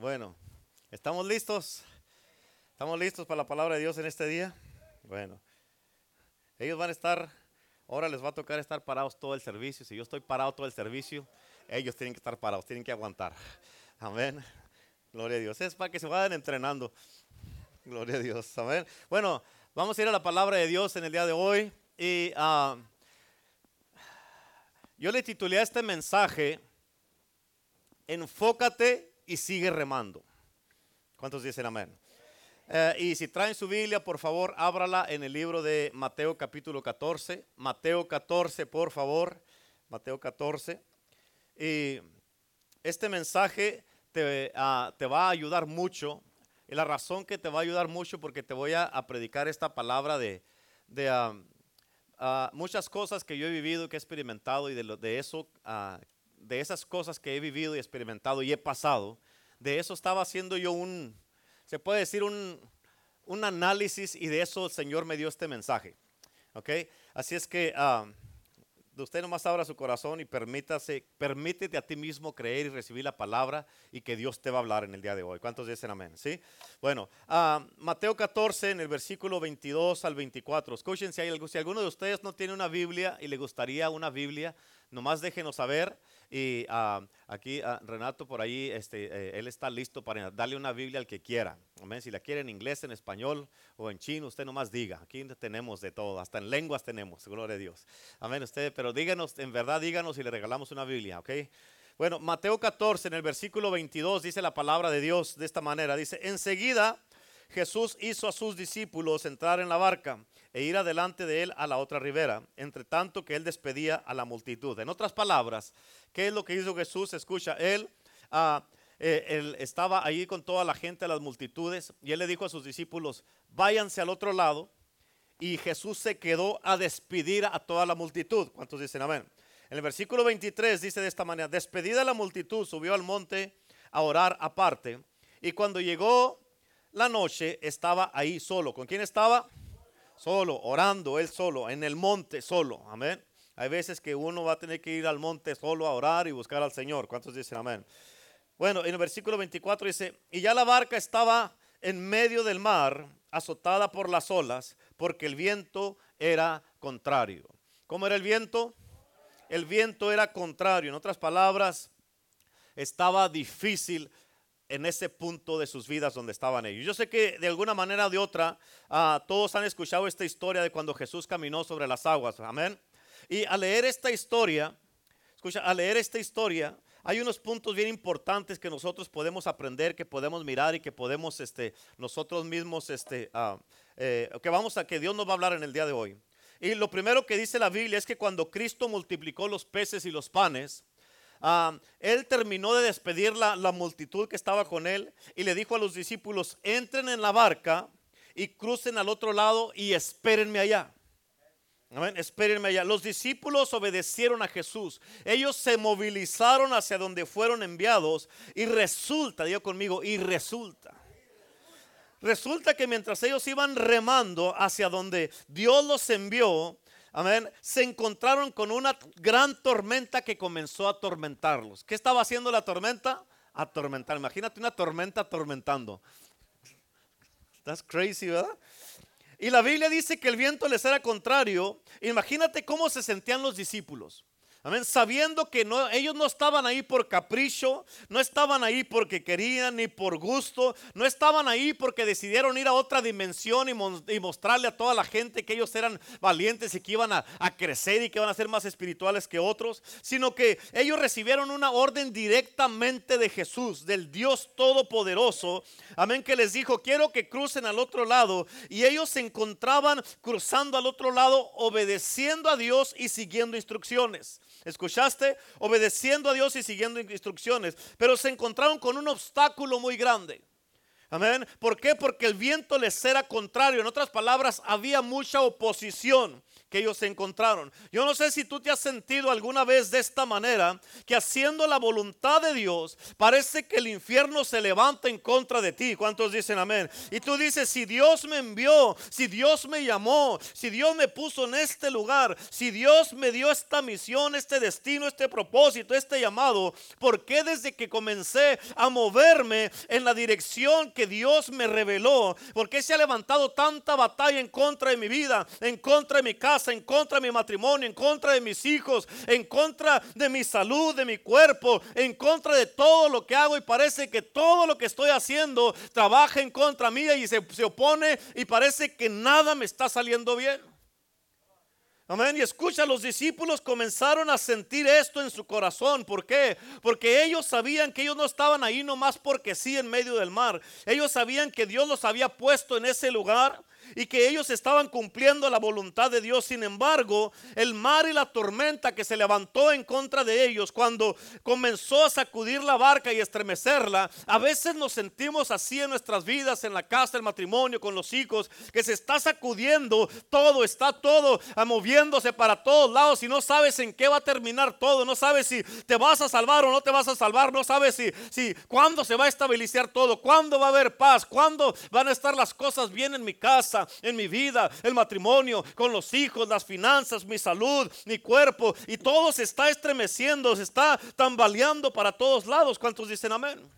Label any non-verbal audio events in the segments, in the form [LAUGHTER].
Bueno, ¿estamos listos? ¿Estamos listos para la palabra de Dios en este día? Bueno, ellos van a estar, ahora les va a tocar estar parados todo el servicio. Si yo estoy parado todo el servicio, ellos tienen que estar parados, tienen que aguantar. Amén. Gloria a Dios. Es para que se vayan entrenando. Gloria a Dios. Amén. Bueno, vamos a ir a la palabra de Dios en el día de hoy. Y ah, yo le titulé a este mensaje, Enfócate y sigue remando. ¿Cuántos dicen amén? Eh, y si traen su Biblia, por favor, ábrala en el libro de Mateo capítulo 14. Mateo 14, por favor. Mateo 14. Y este mensaje te, ah, te va a ayudar mucho. Y la razón que te va a ayudar mucho porque te voy a, predicar esta palabra de, de ah, Ah, muchas cosas que yo he vivido, que he experimentado y de, lo, de eso, de esas cosas que he vivido y experimentado y he pasado, de eso estaba haciendo yo un, se puede decir un, un análisis y de eso el Señor me dio este mensaje. ¿Ok? Así es que uh, usted nomás abra su corazón y permítase, permítete a ti mismo creer y recibir la palabra y que Dios te va a hablar en el día de hoy. ¿Cuántos dicen amén? ¿Sí? Bueno, uh, Mateo 14 en el versículo 22 al 24. Escuchen si, hay, si alguno de ustedes no tiene una Biblia y le gustaría una Biblia, nomás déjenos saber. Y ah, aquí ah, Renato por ahí, este, eh, él está listo para darle una Biblia al que quiera. Amén. Si la quiere en inglés, en español o en chino, usted nomás diga. Aquí tenemos de todo, hasta en lenguas tenemos, gloria a Dios. Amén. Usted, pero díganos, en verdad díganos y le regalamos una Biblia, ¿ok? Bueno, Mateo 14, en el versículo 22, dice la palabra de Dios de esta manera. Dice, enseguida Jesús hizo a sus discípulos entrar en la barca e ir adelante de él a la otra ribera, entre tanto que él despedía a la multitud. En otras palabras, ¿qué es lo que hizo Jesús? Escucha, él, ah, eh, estaba ahí con toda la gente, las multitudes, y él le dijo a sus discípulos, váyanse al otro lado, y Jesús se quedó a despedir a toda la multitud. ¿Cuántos dicen amén? En el versículo 23 dice de esta manera, despedida la multitud, subió al monte a orar aparte, y cuando llegó la noche estaba ahí solo. ¿Con quién estaba? solo, orando, él solo, en el monte solo. Amén. Hay veces que uno va a tener que ir al monte solo a orar y buscar al Señor. ¿Cuántos dicen amén? Bueno, en el versículo 24 dice, y ya la barca estaba en medio del mar, azotada por las olas, porque el viento era contrario. ¿Cómo era el viento? El viento era contrario. En otras palabras, estaba difícil en ese punto de sus vidas donde estaban ellos. Yo sé que de alguna manera o de otra, ah, todos han escuchado esta historia de cuando Jesús caminó sobre las aguas. Amén. Y al leer esta historia, escucha, al leer esta historia, hay unos puntos bien importantes que nosotros podemos aprender, que podemos mirar y que podemos este, nosotros mismos, este, ah, eh, que vamos a que Dios nos va a hablar en el día de hoy. Y lo primero que dice la Biblia es que cuando Cristo multiplicó los peces y los panes, Él terminó de despedir la, multitud que estaba con él y le dijo a los discípulos, entren en la barca y crucen al otro lado y espérenme allá. Espérenme allá. Los discípulos obedecieron a Jesús. Ellos se movilizaron hacia donde fueron enviados. Y resulta, digo conmigo, y resulta. Resulta que mientras ellos iban remando hacia donde Dios los envió, amén, se encontraron con una gran tormenta que comenzó a atormentarlos. ¿Qué estaba haciendo la tormenta? Atormentar. Imagínate una tormenta atormentando. That's crazy, ¿verdad? Y la Biblia dice que el viento les era contrario. Imagínate cómo se sentían los discípulos. Amén. Sabiendo que no, ellos no estaban ahí por capricho, no estaban ahí porque querían ni por gusto, no estaban ahí porque decidieron ir a otra dimensión y, mostrarle a toda la gente que ellos eran valientes y que iban a, a, crecer y que iban a ser más espirituales que otros, sino que ellos recibieron una orden directamente de Jesús, del Dios Todopoderoso. Amén, que les dijo, quiero que crucen al otro lado. Y ellos se encontraban cruzando al otro lado, obedeciendo a Dios y siguiendo instrucciones. ¿Escuchaste? Obedeciendo a Dios y siguiendo instrucciones. Pero se encontraron con un obstáculo muy grande. Amén. ¿Por qué? Porque el viento les era contrario. En otras palabras, había mucha oposición que ellos encontraron. Yo no sé si tú te has sentido alguna vez de esta manera, que haciendo la voluntad de Dios, parece que el infierno se levanta en contra de ti. ¿Cuántos dicen amén? Y tú dices, si Dios me envió, si Dios me llamó, si Dios me puso en este lugar, si Dios me dio esta misión, este destino, este propósito, este llamado, ¿por qué desde que comencé a moverme en la dirección que Dios me reveló, por qué se ha levantado tanta batalla en contra de mi vida, en contra de mi casa? En contra de mi matrimonio, en contra de mis hijos, en contra de mi salud, de mi cuerpo, en contra de todo lo que hago y parece que todo lo que estoy haciendo trabaja en contra mía y se, se opone y parece que nada me está saliendo bien. Amén. Y escucha, los discípulos comenzaron a sentir esto en su corazón. ¿Por qué? Porque ellos sabían que ellos no estaban ahí nomás porque sí en medio del mar. Ellos sabían que Dios los había puesto en ese lugar y que ellos estaban cumpliendo la voluntad de Dios. Sin embargo, el mar y la tormenta que se levantó en contra de ellos cuando comenzó a sacudir la barca y estremecerla, a veces nos sentimos así en nuestras vidas, en la casa, el matrimonio, con los hijos, que se está sacudiendo todo, está todo moviéndose para todos lados y no sabes en qué va a terminar todo, no sabes si te vas a salvar o no te vas a salvar, no sabes si, si cuándo se va a estabilizar todo, cuándo va a haber paz, cuándo van a estar las cosas bien en mi casa en mi vida, el matrimonio, con los hijos, las finanzas, mi salud, mi cuerpo. Y todo se está estremeciendo, se está tambaleando para todos lados. ¿Cuántos dicen amén?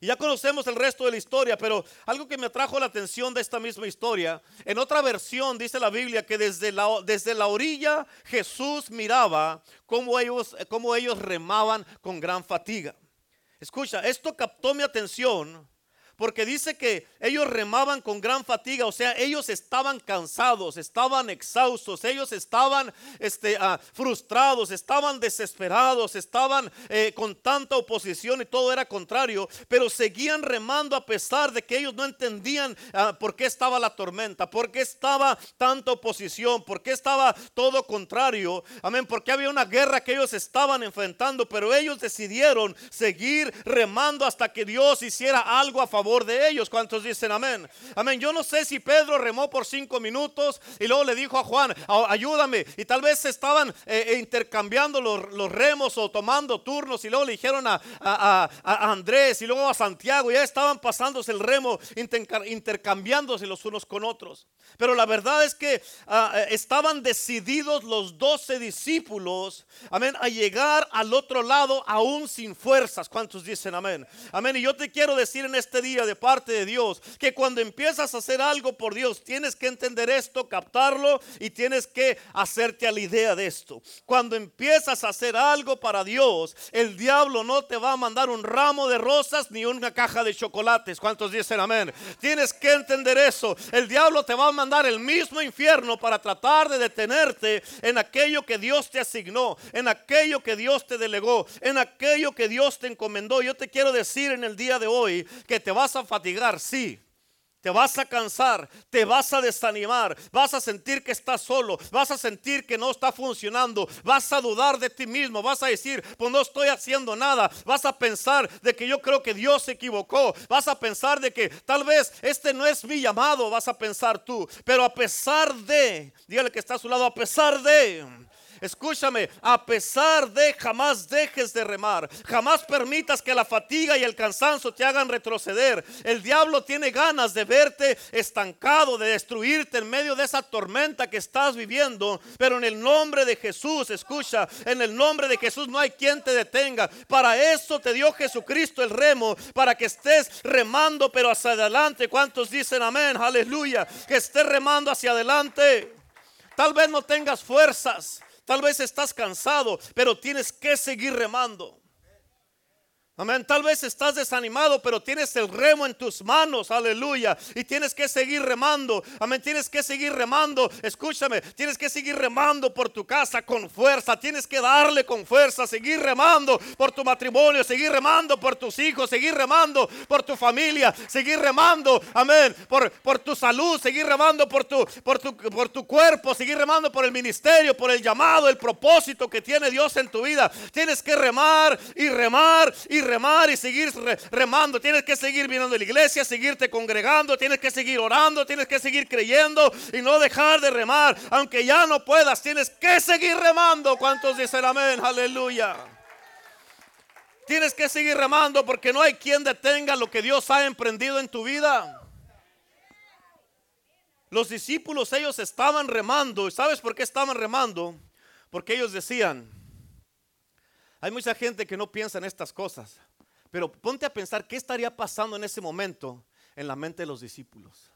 Y ya conocemos el resto de la historia, pero algo que me atrajo la atención de esta misma historia, en otra versión dice la Biblia que desde la, desde la orilla Jesús miraba cómo ellos, cómo ellos remaban con gran fatiga. Escucha, esto captó mi atención porque dice que ellos remaban con gran fatiga, o sea, ellos estaban cansados, estaban exhaustos, ellos estaban este, ah, frustrados, estaban desesperados, estaban eh, con tanta oposición y todo era contrario, pero seguían remando a pesar de que ellos no entendían ah, por qué estaba la tormenta, por qué estaba tanta oposición, por qué estaba todo contrario, amén, porque había una guerra que ellos estaban enfrentando, pero ellos decidieron seguir remando hasta que Dios hiciera algo a de ellos. ¿Cuántos dicen amén? Amén. Yo no sé si Pedro remó por cinco minutos y luego le dijo a Juan, ayúdame. Y tal vez estaban eh, eh, intercambiando los, remos o tomando turnos y luego le dijeron a, a, Andrés y luego a Santiago. Ya estaban pasándose el remo, intercambiándose los unos con otros. Pero la verdad es que ah, eh, estaban decididos los doce discípulos, amén, a llegar al otro lado aún sin fuerzas. ¿Cuántos dicen amén? Amén. Y yo te quiero decir en este día, de parte de Dios, que cuando empiezas a hacer algo por Dios, tienes que entender esto, captarlo y tienes que hacerte a la idea de esto. Cuando empiezas a hacer algo para Dios, el diablo no te va a mandar un ramo de rosas ni una caja de chocolates. ¿Cuántos dicen amén? Tienes que entender eso. El diablo te va a mandar el mismo infierno para tratar de detenerte en aquello que Dios te asignó, en aquello que Dios te delegó, en aquello que Dios te encomendó. Yo te quiero decir en el día de hoy que te vas a fatigar, sí. Te vas a cansar, te vas a desanimar, vas a sentir que estás solo, vas a sentir que no está funcionando, vas a dudar de ti mismo, vas a decir, pues no estoy haciendo nada, vas a pensar de que yo creo que Dios se equivocó, vas a pensar de que tal vez este no es mi llamado, vas a pensar tú, pero a pesar de, dígale que está a su lado, a pesar de, Escúchame, a pesar de jamás dejes de remar, jamás permitas que la fatiga y el cansancio te hagan retroceder. El diablo tiene ganas de verte estancado, de destruirte en medio de esa tormenta que estás viviendo. Pero en el nombre de Jesús, escucha, en el nombre de Jesús no hay quien te detenga. Para eso te dio Jesucristo el remo, para que estés remando pero hacia adelante. ¿Cuántos dicen amén? Aleluya. Que estés remando hacia adelante. Tal vez no tengas fuerzas. Tal vez estás cansado, pero tienes que seguir remando. Amén. Tal vez estás desanimado, pero tienes el remo en tus manos. Aleluya. Y tienes que seguir remando. Amén. Tienes que seguir remando. Escúchame. Tienes que seguir remando por tu casa con fuerza. Tienes que darle con fuerza. Seguir remando por tu matrimonio. Seguir remando por tus hijos. Seguir remando por tu familia. Seguir remando. Amén. Por, por tu salud. Seguir remando por tu, por, tu, por tu cuerpo. Seguir remando por el ministerio. Por el llamado. El propósito que tiene Dios en tu vida. Tienes que remar y remar y remar y seguir remando. Tienes que seguir viniendo a la iglesia, seguirte congregando, tienes que seguir orando, tienes que seguir creyendo y no dejar de remar. Aunque ya no puedas, tienes que seguir remando. ¿Cuántos dicen amén? Aleluya. Tienes que seguir remando porque no hay quien detenga lo que Dios ha emprendido en tu vida. Los discípulos, ellos estaban remando. ¿Y sabes por qué estaban remando? Porque ellos decían, hay mucha gente que no piensa en estas cosas, pero ponte a pensar qué estaría pasando en ese momento en la mente de los discípulos.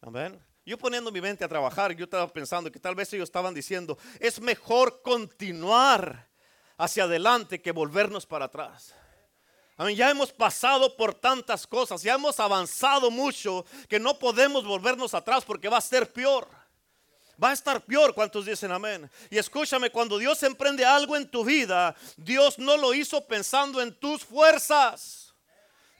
Amén. Yo poniendo mi mente a trabajar, yo estaba pensando que tal vez ellos estaban diciendo, es mejor continuar hacia adelante que volvernos para atrás. Ya hemos pasado por tantas cosas, ya hemos avanzado mucho que no podemos volvernos atrás porque va a ser peor. Va a estar peor, ¿cuántos dicen amén? Y escúchame, cuando Dios emprende algo en tu vida, Dios no lo hizo pensando en tus fuerzas.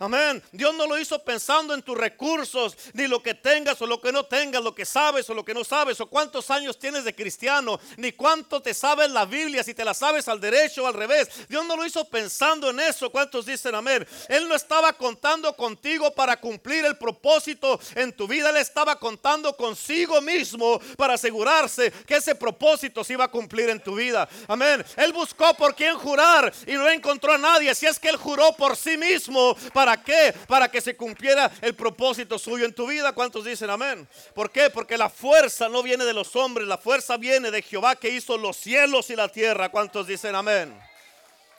Amén. Dios no lo hizo pensando en tus recursos, ni lo que tengas o lo que no tengas, lo que sabes o lo que no sabes, o cuántos años tienes de cristiano, ni cuánto te sabes la Biblia, si te la sabes al derecho o al revés. Dios no lo hizo pensando en eso. ¿Cuántos dicen amén? Él no estaba contando contigo para cumplir el propósito en tu vida. Él estaba contando consigo mismo para asegurarse que ese propósito se iba a cumplir en tu vida. Amén. Él buscó por quién jurar y no encontró a nadie. Si es que él juró por sí mismo para ¿Para qué? Para que se cumpliera el propósito suyo en tu vida. ¿Cuántos dicen amén? ¿Por qué? Porque la fuerza no viene de los hombres, la fuerza viene de Jehová que hizo los cielos y la tierra. ¿Cuántos dicen amén?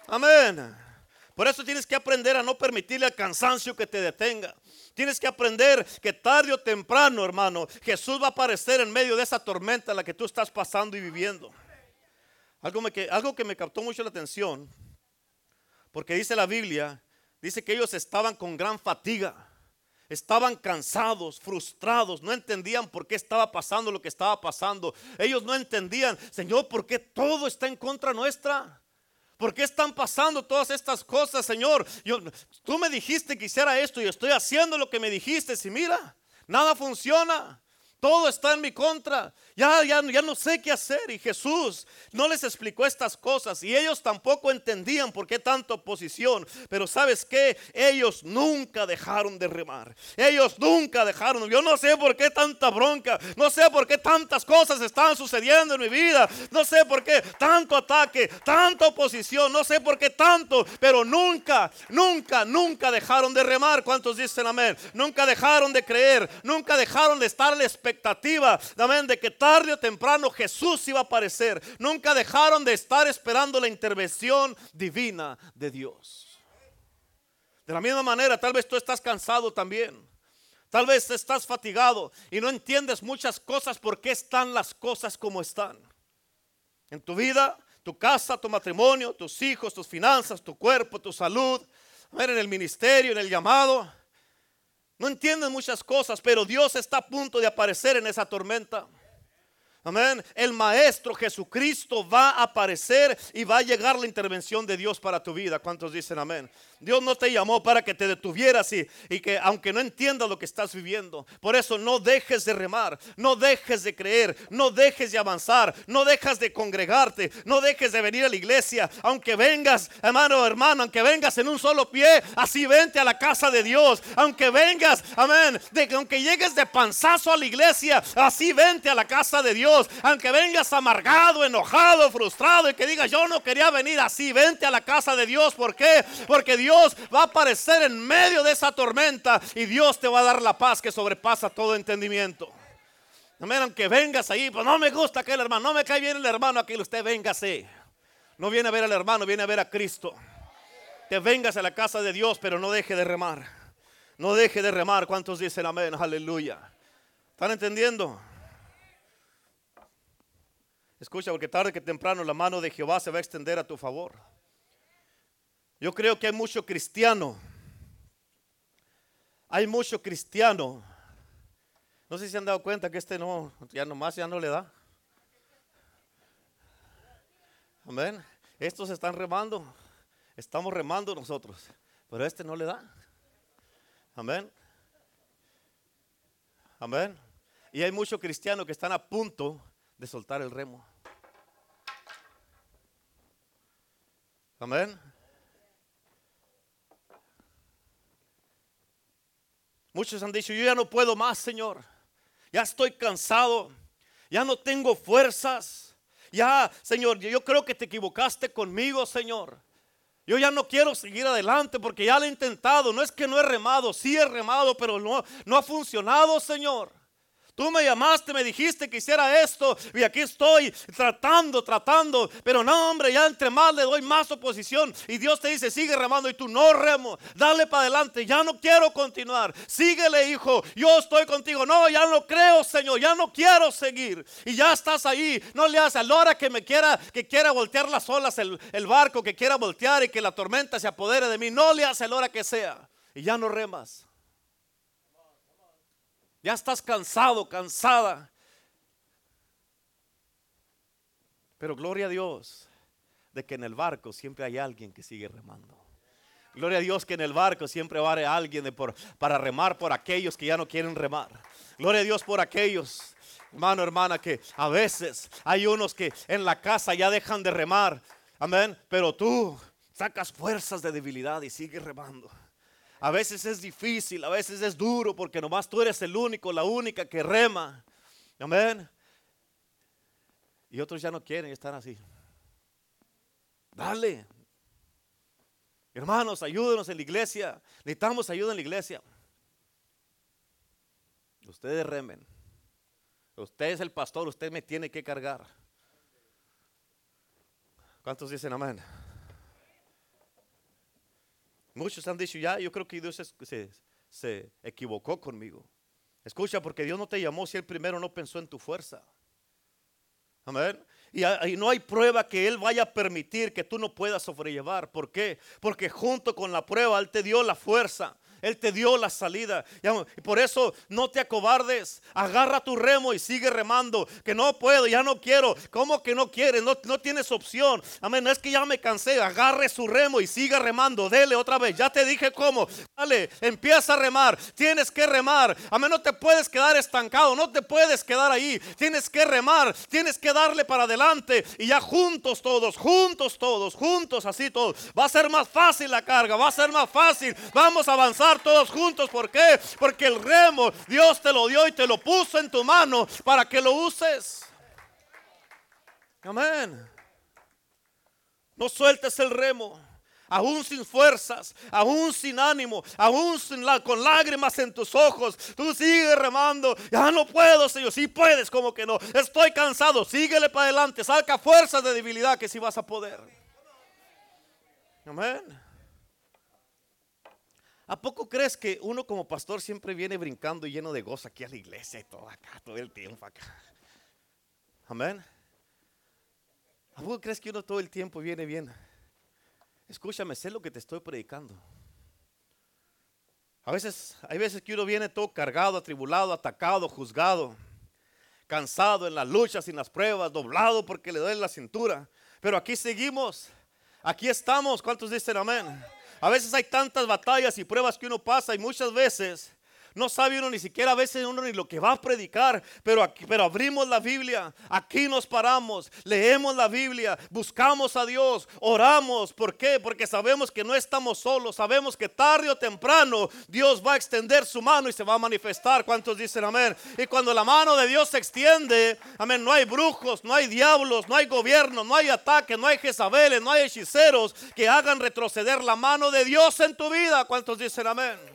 Amén. Por eso tienes que aprender a no permitirle al cansancio que te detenga. Tienes que aprender que tarde o temprano, hermano, Jesús va a aparecer en medio de esa tormenta en la que tú estás pasando y viviendo. Algo, algo que me captó mucho la atención, porque dice la Biblia Dice que ellos estaban con gran fatiga. Estaban cansados, frustrados, no entendían por qué estaba pasando lo que estaba pasando. Ellos no entendían, Señor, por qué todo está en contra nuestra. ¿Por qué están pasando todas estas cosas, Señor? Yo, tú me dijiste que hiciera esto y estoy haciendo lo que me dijiste. Y mira, nada funciona. Todo está en mi contra. Ya, ya, ya no sé qué hacer. Y Jesús no les explicó estas cosas. Y ellos tampoco entendían por qué tanta oposición. Pero sabes que ellos nunca dejaron de remar. Ellos nunca dejaron. Yo no sé por qué tanta bronca. No sé por qué tantas cosas están sucediendo en mi vida. No sé por qué tanto ataque, tanta oposición. No sé por qué tanto. Pero nunca, nunca, nunca dejaron de remar. ¿Cuántos dicen amén? Nunca dejaron de creer. Nunca dejaron de estar a la expectativa. De que tarde o temprano Jesús iba a aparecer. Nunca dejaron de estar esperando la intervención divina de Dios. De la misma manera, tal vez tú estás cansado también. Tal vez estás fatigado y no entiendes muchas cosas por qué están las cosas como están. En tu vida, tu casa, tu matrimonio, tus hijos, tus finanzas, tu cuerpo, tu salud, en el ministerio, en el llamado. No entiendes muchas cosas, pero Dios está a punto de aparecer en esa tormenta. Amén. El Maestro Jesucristo va a aparecer y va a llegar la intervención de Dios para tu vida. ¿Cuántos dicen amén? Dios no te llamó para que te detuvieras y, y, que aunque no entiendas lo que estás viviendo, por eso no dejes de remar, no dejes de creer, no dejes de avanzar, no dejes de congregarte, no dejes de venir a la iglesia, aunque vengas, hermano, hermano, aunque vengas en un solo pie, así vente a la casa de Dios, aunque vengas, amén, de, aunque llegues de panzazo a la iglesia, así vente a la casa de Dios, aunque vengas amargado, enojado, frustrado y que digas yo no quería venir así, vente a la casa de Dios, ¿por qué? Porque Dios Va a aparecer en medio de esa tormenta y Dios te va a dar la paz que sobrepasa todo entendimiento. Amén, aunque vengas ahí, pues no me gusta aquel hermano, no me cae bien el hermano aquí, usted véngase. No viene a ver al hermano, viene a ver a Cristo. Que vengas a la casa de Dios, pero no deje de remar. No deje de remar. ¿Cuántos dicen amén? Aleluya. ¿Están entendiendo? Escucha, porque tarde que temprano la mano de Jehová se va a extender a tu favor. Yo creo que hay mucho cristiano. Hay mucho cristiano. No sé si se han dado cuenta que este no, ya nomás ya no le da. Amén. Estos están remando. Estamos remando nosotros. Pero este no le da. Amén. Amén. Y hay muchos cristianos que están a punto de soltar el remo. Amén. Muchos han dicho, yo ya no puedo más, Señor. Ya estoy cansado. Ya no tengo fuerzas. Ya, Señor, yo creo que te equivocaste conmigo, Señor. Yo ya no quiero seguir adelante porque ya lo he intentado. No es que no he remado, sí he remado, pero no, no ha funcionado, Señor. Tú me llamaste, me dijiste que hiciera esto y aquí estoy tratando, tratando. Pero no, hombre, ya entre más le doy más oposición. Y Dios te dice, sigue remando y tú no remo. Dale para adelante, ya no quiero continuar. Síguele, hijo, yo estoy contigo. No, ya no creo, Señor, ya no quiero seguir. Y ya estás ahí. No le haces a la hora que me quiera, que quiera voltear las olas, el, barco, que quiera voltear y que la tormenta se apodere de mí. No le haces a la hora que sea. Y ya no remas. Ya estás cansado, cansada. Pero gloria a Dios de que en el barco siempre hay alguien que sigue remando. Gloria a Dios que en el barco siempre va a alguien por, para remar por aquellos que ya no quieren remar. Gloria a Dios por aquellos, hermano, hermana, que a veces hay unos que en la casa ya dejan de remar. Amén. Pero tú sacas fuerzas de debilidad y sigues remando. A veces es difícil, a veces es duro porque nomás tú eres el único, la única que rema. Amén. Y otros ya no quieren estar así. Dale. Hermanos, ayúdenos en la iglesia. Necesitamos ayuda en la iglesia. Ustedes remen. Usted es el pastor, usted me tiene que cargar. ¿Cuántos dicen amén? Muchos han dicho, ya, yo creo que Dios se, equivocó conmigo. Escucha, porque Dios no te llamó si Él primero no pensó en tu fuerza. Amén. Y, y, no hay prueba que Él vaya a permitir que tú no puedas sobrellevar. ¿Por qué? Porque junto con la prueba Él te dio la fuerza. Él te dio la salida. Y por eso no te acobardes. Agarra tu remo y sigue remando. Que no puedo, ya no quiero. ¿Cómo que no quieres? No, no tienes opción. Amén. No es que ya me cansé. Agarre su remo y siga remando. Dele otra vez. Ya te dije cómo. Dale, empieza a remar. Tienes que remar. Amén. No te puedes quedar estancado. No te puedes quedar ahí. Tienes que remar. Tienes que darle para adelante. Y ya juntos todos, juntos todos, juntos así todos. Va a ser más fácil la carga. Va a ser más fácil. Vamos a avanzar todos juntos. ¿Por qué? Porque el remo Dios te lo dio y te lo puso en tu mano para que lo uses. Amén. No sueltes el remo. Aún sin fuerzas, aún sin ánimo, aún sin con lágrimas en tus ojos, tú sigues remando. Ya no puedo, Señor. Si puedes, como que no. Estoy cansado. Síguele para adelante. Saca fuerzas de debilidad que si vas a poder. Amén. ¿A poco crees que uno como pastor siempre viene brincando y lleno de gozo aquí a la iglesia y todo acá, todo el tiempo acá? Amén. ¿A poco crees que uno todo el tiempo viene bien? Escúchame, sé lo que te estoy predicando. A veces, hay veces que uno viene todo cargado, atribulado, atacado, juzgado, cansado en las luchas, en las pruebas, doblado porque le duele la cintura. Pero aquí seguimos, aquí estamos. ¿Cuántos dicen amén? A veces hay tantas batallas y pruebas que uno pasa y muchas veces no sabe uno ni siquiera a veces uno ni lo que va a predicar, pero, aquí, pero abrimos la Biblia, aquí nos paramos, leemos la Biblia, buscamos a Dios, oramos. ¿Por qué? Porque sabemos que no estamos solos, sabemos que tarde o temprano Dios va a extender su mano y se va a manifestar. ¿Cuántos dicen amén? Y cuando la mano de Dios se extiende, amén, no hay brujos, no hay diablos, no hay gobierno, no hay ataque, no hay Jezabeles, no hay hechiceros que hagan retroceder la mano de Dios en tu vida. ¿Cuántos dicen amén?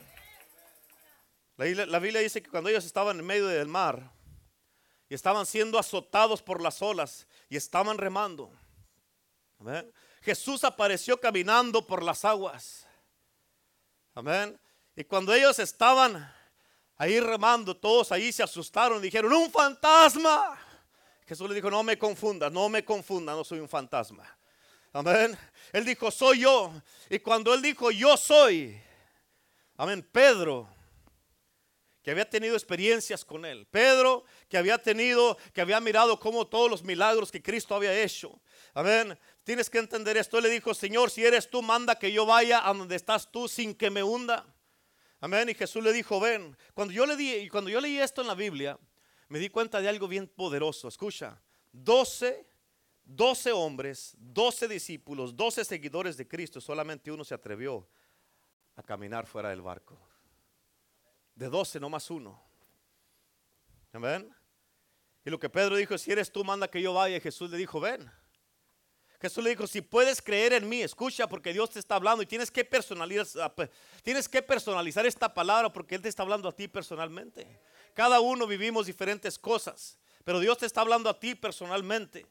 La, Biblia dice que cuando ellos estaban en medio del mar y estaban siendo azotados por las olas y estaban remando, Jesús apareció caminando por las aguas. Amén. Y cuando ellos estaban ahí remando, todos ahí se asustaron y dijeron, un fantasma. Jesús le dijo, no me confundas, no me confundas, no soy un fantasma. Amén. Él dijo, soy yo. Y cuando él dijo, yo soy, amén, Pedro que había tenido experiencias con él. Pedro, que había tenido, que había mirado como todos los milagros que Cristo había hecho. Amén. Tienes que entender esto. Él le dijo, Señor, si eres tú, manda que yo vaya a donde estás tú sin que me hunda. Amén. Y Jesús le dijo, ven. Cuando yo, le di, cuando yo leí esto en la Biblia, me di cuenta de algo bien poderoso. Escucha, 12, 12 hombres, 12 discípulos, 12 seguidores de Cristo, solamente uno se atrevió a caminar fuera del barco. De doce, no más uno. Amén. Y lo que Pedro dijo, si eres tú, manda que yo vaya. Jesús le dijo, ven. Jesús le dijo, si puedes creer en mí, escucha porque Dios te está hablando y tienes que personalizar, tienes que personalizar esta palabra porque Él te está hablando a ti personalmente. Cada uno vivimos diferentes cosas, pero Dios te está hablando a ti personalmente.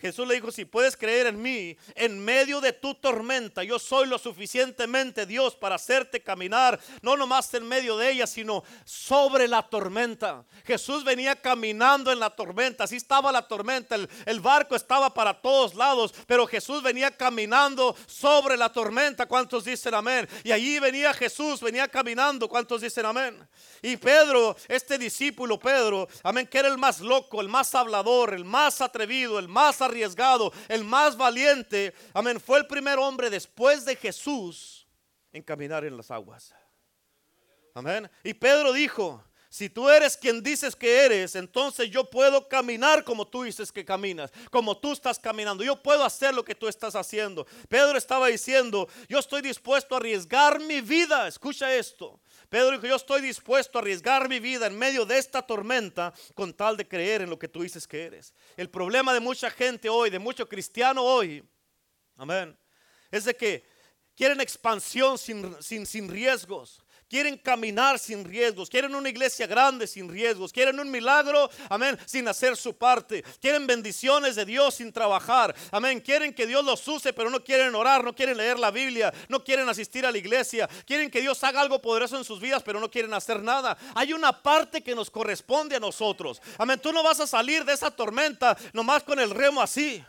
Jesús le dijo, si puedes creer en mí, en medio de tu tormenta, yo soy lo suficientemente Dios para hacerte caminar, no nomás en medio de ella, sino sobre la tormenta. Jesús venía caminando en la tormenta, así estaba la tormenta, el, el barco estaba para todos lados, pero Jesús venía caminando sobre la tormenta. ¿Cuántos dicen amén? Y allí venía Jesús, venía caminando. ¿Cuántos dicen amén? Y Pedro, este discípulo Pedro, amén, que era el más loco, el más hablador, el más atrevido, el más arriesgado, el más valiente, amén, fue el primer hombre después de Jesús en caminar en las aguas. Amén. Y Pedro dijo, si tú eres quien dices que eres, entonces yo puedo caminar como tú dices que caminas, como tú estás caminando. Yo puedo hacer lo que tú estás haciendo. Pedro estaba diciendo, yo estoy dispuesto a arriesgar mi vida. Escucha esto. Pedro dijo, yo estoy dispuesto a arriesgar mi vida en medio de esta tormenta con tal de creer en lo que tú dices que eres. El problema de mucha gente hoy, de mucho cristiano hoy, amén, es de que quieren expansión sin, sin, sin riesgos. Quieren caminar sin riesgos. Quieren una iglesia grande sin riesgos. Quieren un milagro, amén, sin hacer su parte. Quieren bendiciones de Dios sin trabajar. Amén. Quieren que Dios los use, pero no quieren orar, no quieren leer la Biblia, no quieren asistir a la iglesia. Quieren que Dios haga algo poderoso en sus vidas, pero no quieren hacer nada. Hay una parte que nos corresponde a nosotros. Amén. Tú no vas a salir de esa tormenta nomás con el remo así.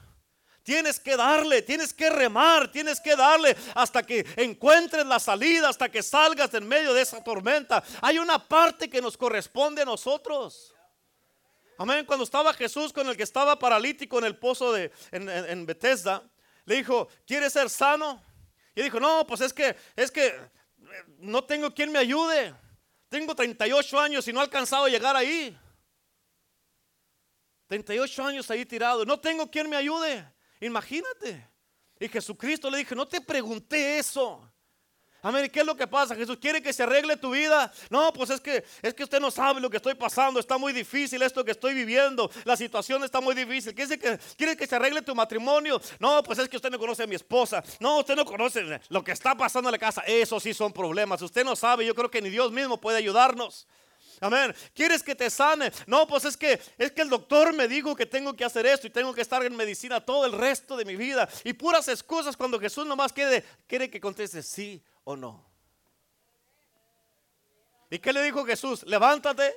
Tienes que darle, tienes que remar, tienes que darle hasta que encuentres la salida, hasta que salgas en medio de esa tormenta. Hay una parte que nos corresponde a nosotros. Amén. Cuando estaba Jesús con el que estaba paralítico en el pozo de en, Bethesda, le dijo, ¿quieres ser sano? Y dijo, no, pues es que, es que eh, no tengo quien me ayude. Tengo 38 años y no he alcanzado a llegar ahí. 38 años ahí tirado. No tengo quien me ayude. Imagínate. Y Jesucristo le dije, no te pregunté eso. Amén. ¿Qué es lo que pasa? Jesús quiere que se arregle tu vida. No, pues es que es que usted no sabe lo que estoy pasando. Está muy difícil esto que estoy viviendo. La situación está muy difícil. ¿Quiere que, quiere que se arregle tu matrimonio? No, pues es que usted no conoce a mi esposa. No, usted no conoce lo que está pasando en la casa. Eso sí son problemas. Usted no sabe. Yo creo que ni Dios mismo puede ayudarnos. Amén. ¿Quieres que te sane? No, pues es que es que el doctor me dijo que tengo que hacer esto y tengo que estar en medicina todo el resto de mi vida y puras excusas cuando Jesús nomás quiere quiere que conteste sí o no. ¿Y qué le dijo Jesús? Levántate,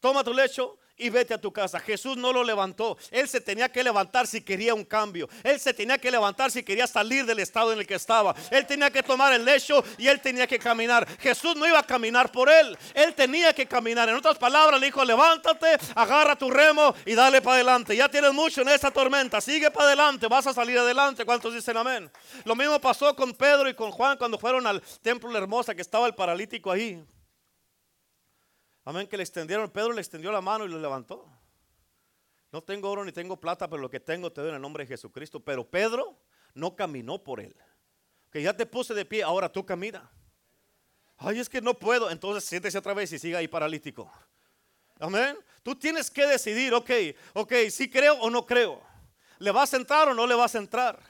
toma tu lecho y vete a tu casa. Jesús no lo levantó. Él se tenía que levantar si quería un cambio. Él se tenía que levantar si quería salir del estado en el que estaba. Él tenía que tomar el lecho y él tenía que caminar. Jesús no iba a caminar por él. Él tenía que caminar. En otras palabras, le dijo, levántate, agarra tu remo y dale para adelante. Ya tienes mucho en esa tormenta. Sigue para adelante. Vas a salir adelante. ¿Cuántos dicen amén? Lo mismo pasó con Pedro y con Juan cuando fueron al templo de hermosa que estaba el paralítico ahí. Amén, que le extendieron, Pedro le extendió la mano y lo levantó. No tengo oro ni tengo plata, pero lo que tengo te doy en el nombre de Jesucristo. Pero Pedro no caminó por él. Que ya te puse de pie, ahora tú camina. Ay, es que no puedo. Entonces siéntese otra vez y siga ahí paralítico. Amén. Tú tienes que decidir, ok, ok, si creo o no creo. ¿Le vas a entrar o no le vas a entrar?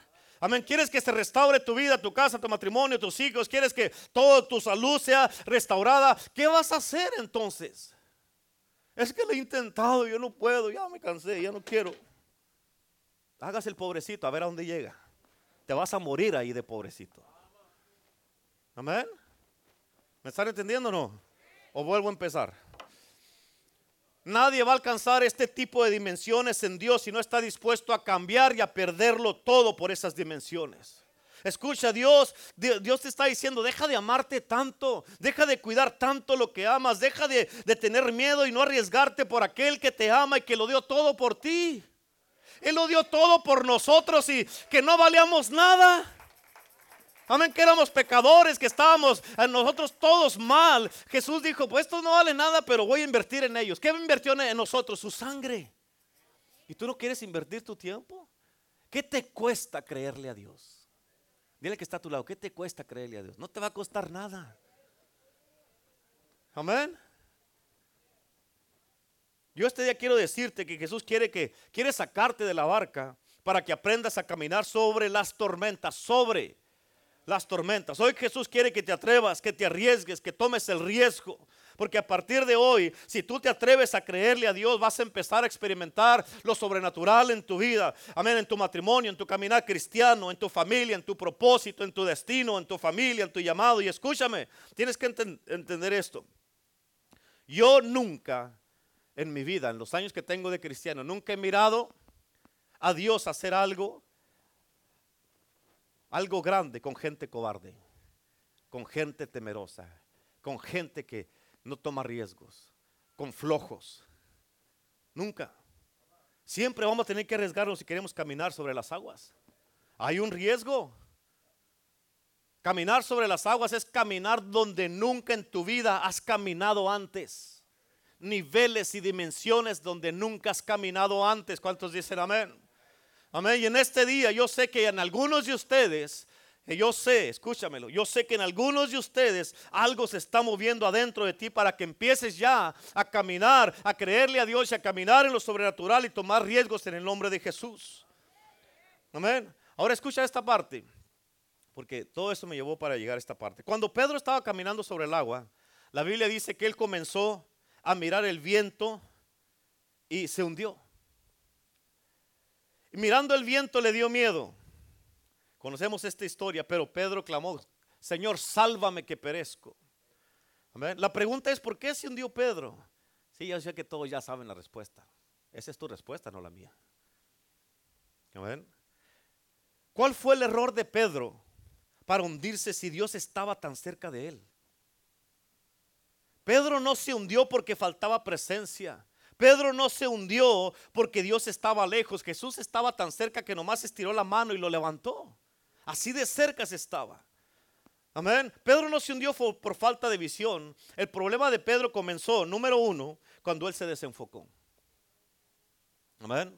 Amén. ¿Quieres que se restaure tu vida, tu casa, tu matrimonio, tus hijos? ¿Quieres que toda tu salud sea restaurada? ¿Qué vas a hacer entonces? Es que lo he intentado, yo no puedo, ya me cansé, ya no quiero. Hágase el pobrecito, a ver a dónde llega. Te vas a morir ahí de pobrecito. Amén. ¿Me están entendiendo o no? ¿O vuelvo a empezar? Nadie va a alcanzar este tipo de dimensiones en Dios si no está dispuesto a cambiar y a perderlo todo por esas dimensiones. Escucha, Dios, Dios te está diciendo, deja de amarte tanto, deja de cuidar tanto lo que amas, deja de, de tener miedo y no arriesgarte por aquel que te ama y que lo dio todo por ti. Él lo dio todo por nosotros y que no valíamos nada. Amén, que éramos pecadores, que estábamos a nosotros todos mal. Jesús dijo, pues esto no vale nada, pero voy a invertir en ellos. ¿Qué invirtió en nosotros? Su sangre. ¿Y tú no quieres invertir tu tiempo? ¿Qué te cuesta creerle a Dios? Dile que está a tu lado, ¿qué te cuesta creerle a Dios? No te va a costar nada. Amén. Yo este día quiero decirte que Jesús quiere que quiere sacarte de la barca para que aprendas a caminar sobre las tormentas, sobre las tormentas. Hoy Jesús quiere que te atrevas, que te arriesgues, que tomes el riesgo. Porque a partir de hoy, si tú te atreves a creerle a Dios, vas a empezar a experimentar lo sobrenatural en tu vida. Amén, en tu matrimonio, en tu caminar cristiano, en tu familia, en tu propósito, en tu destino, en tu familia, en tu llamado. Y escúchame, tienes que entender esto. Yo nunca en mi vida, en los años que tengo de cristiano, nunca he mirado a Dios hacer algo, algo grande con gente cobarde, con gente temerosa, con gente que no toma riesgos, con flojos. Nunca. Siempre vamos a tener que arriesgarnos si queremos caminar sobre las aguas. Hay un riesgo. Caminar sobre las aguas es caminar donde nunca en tu vida has caminado antes. Niveles y dimensiones donde nunca has caminado antes. ¿Cuántos dicen amén? Amén. Y en este día yo sé que en algunos de ustedes yo sé, escúchamelo, yo sé que en algunos de ustedes algo se está moviendo adentro de ti para que empieces ya a caminar, a creerle a Dios y a caminar en lo sobrenatural y tomar riesgos en el nombre de Jesús. Amén. Ahora escucha esta parte, porque todo esto me llevó para llegar a esta parte. Cuando Pedro estaba caminando sobre el agua, la Biblia dice que él comenzó a mirar el viento y se hundió. Y mirando el viento le dio miedo. Conocemos esta historia, pero Pedro clamó, Señor, sálvame que perezco. La pregunta es, ¿por qué se hundió Pedro? Sí, yo sé que todos ya saben la respuesta. Esa es tu respuesta, no la mía. ¿Cuál fue el error de Pedro para hundirse si Dios estaba tan cerca de él? Pedro no se hundió porque faltaba presencia. Pedro no se hundió porque Dios estaba lejos. Jesús estaba tan cerca que nomás estiró la mano y lo levantó. Así de cerca se estaba. Amén. Pedro no se hundió por falta de visión. El problema de Pedro comenzó, número uno, cuando él se desenfocó. Amén.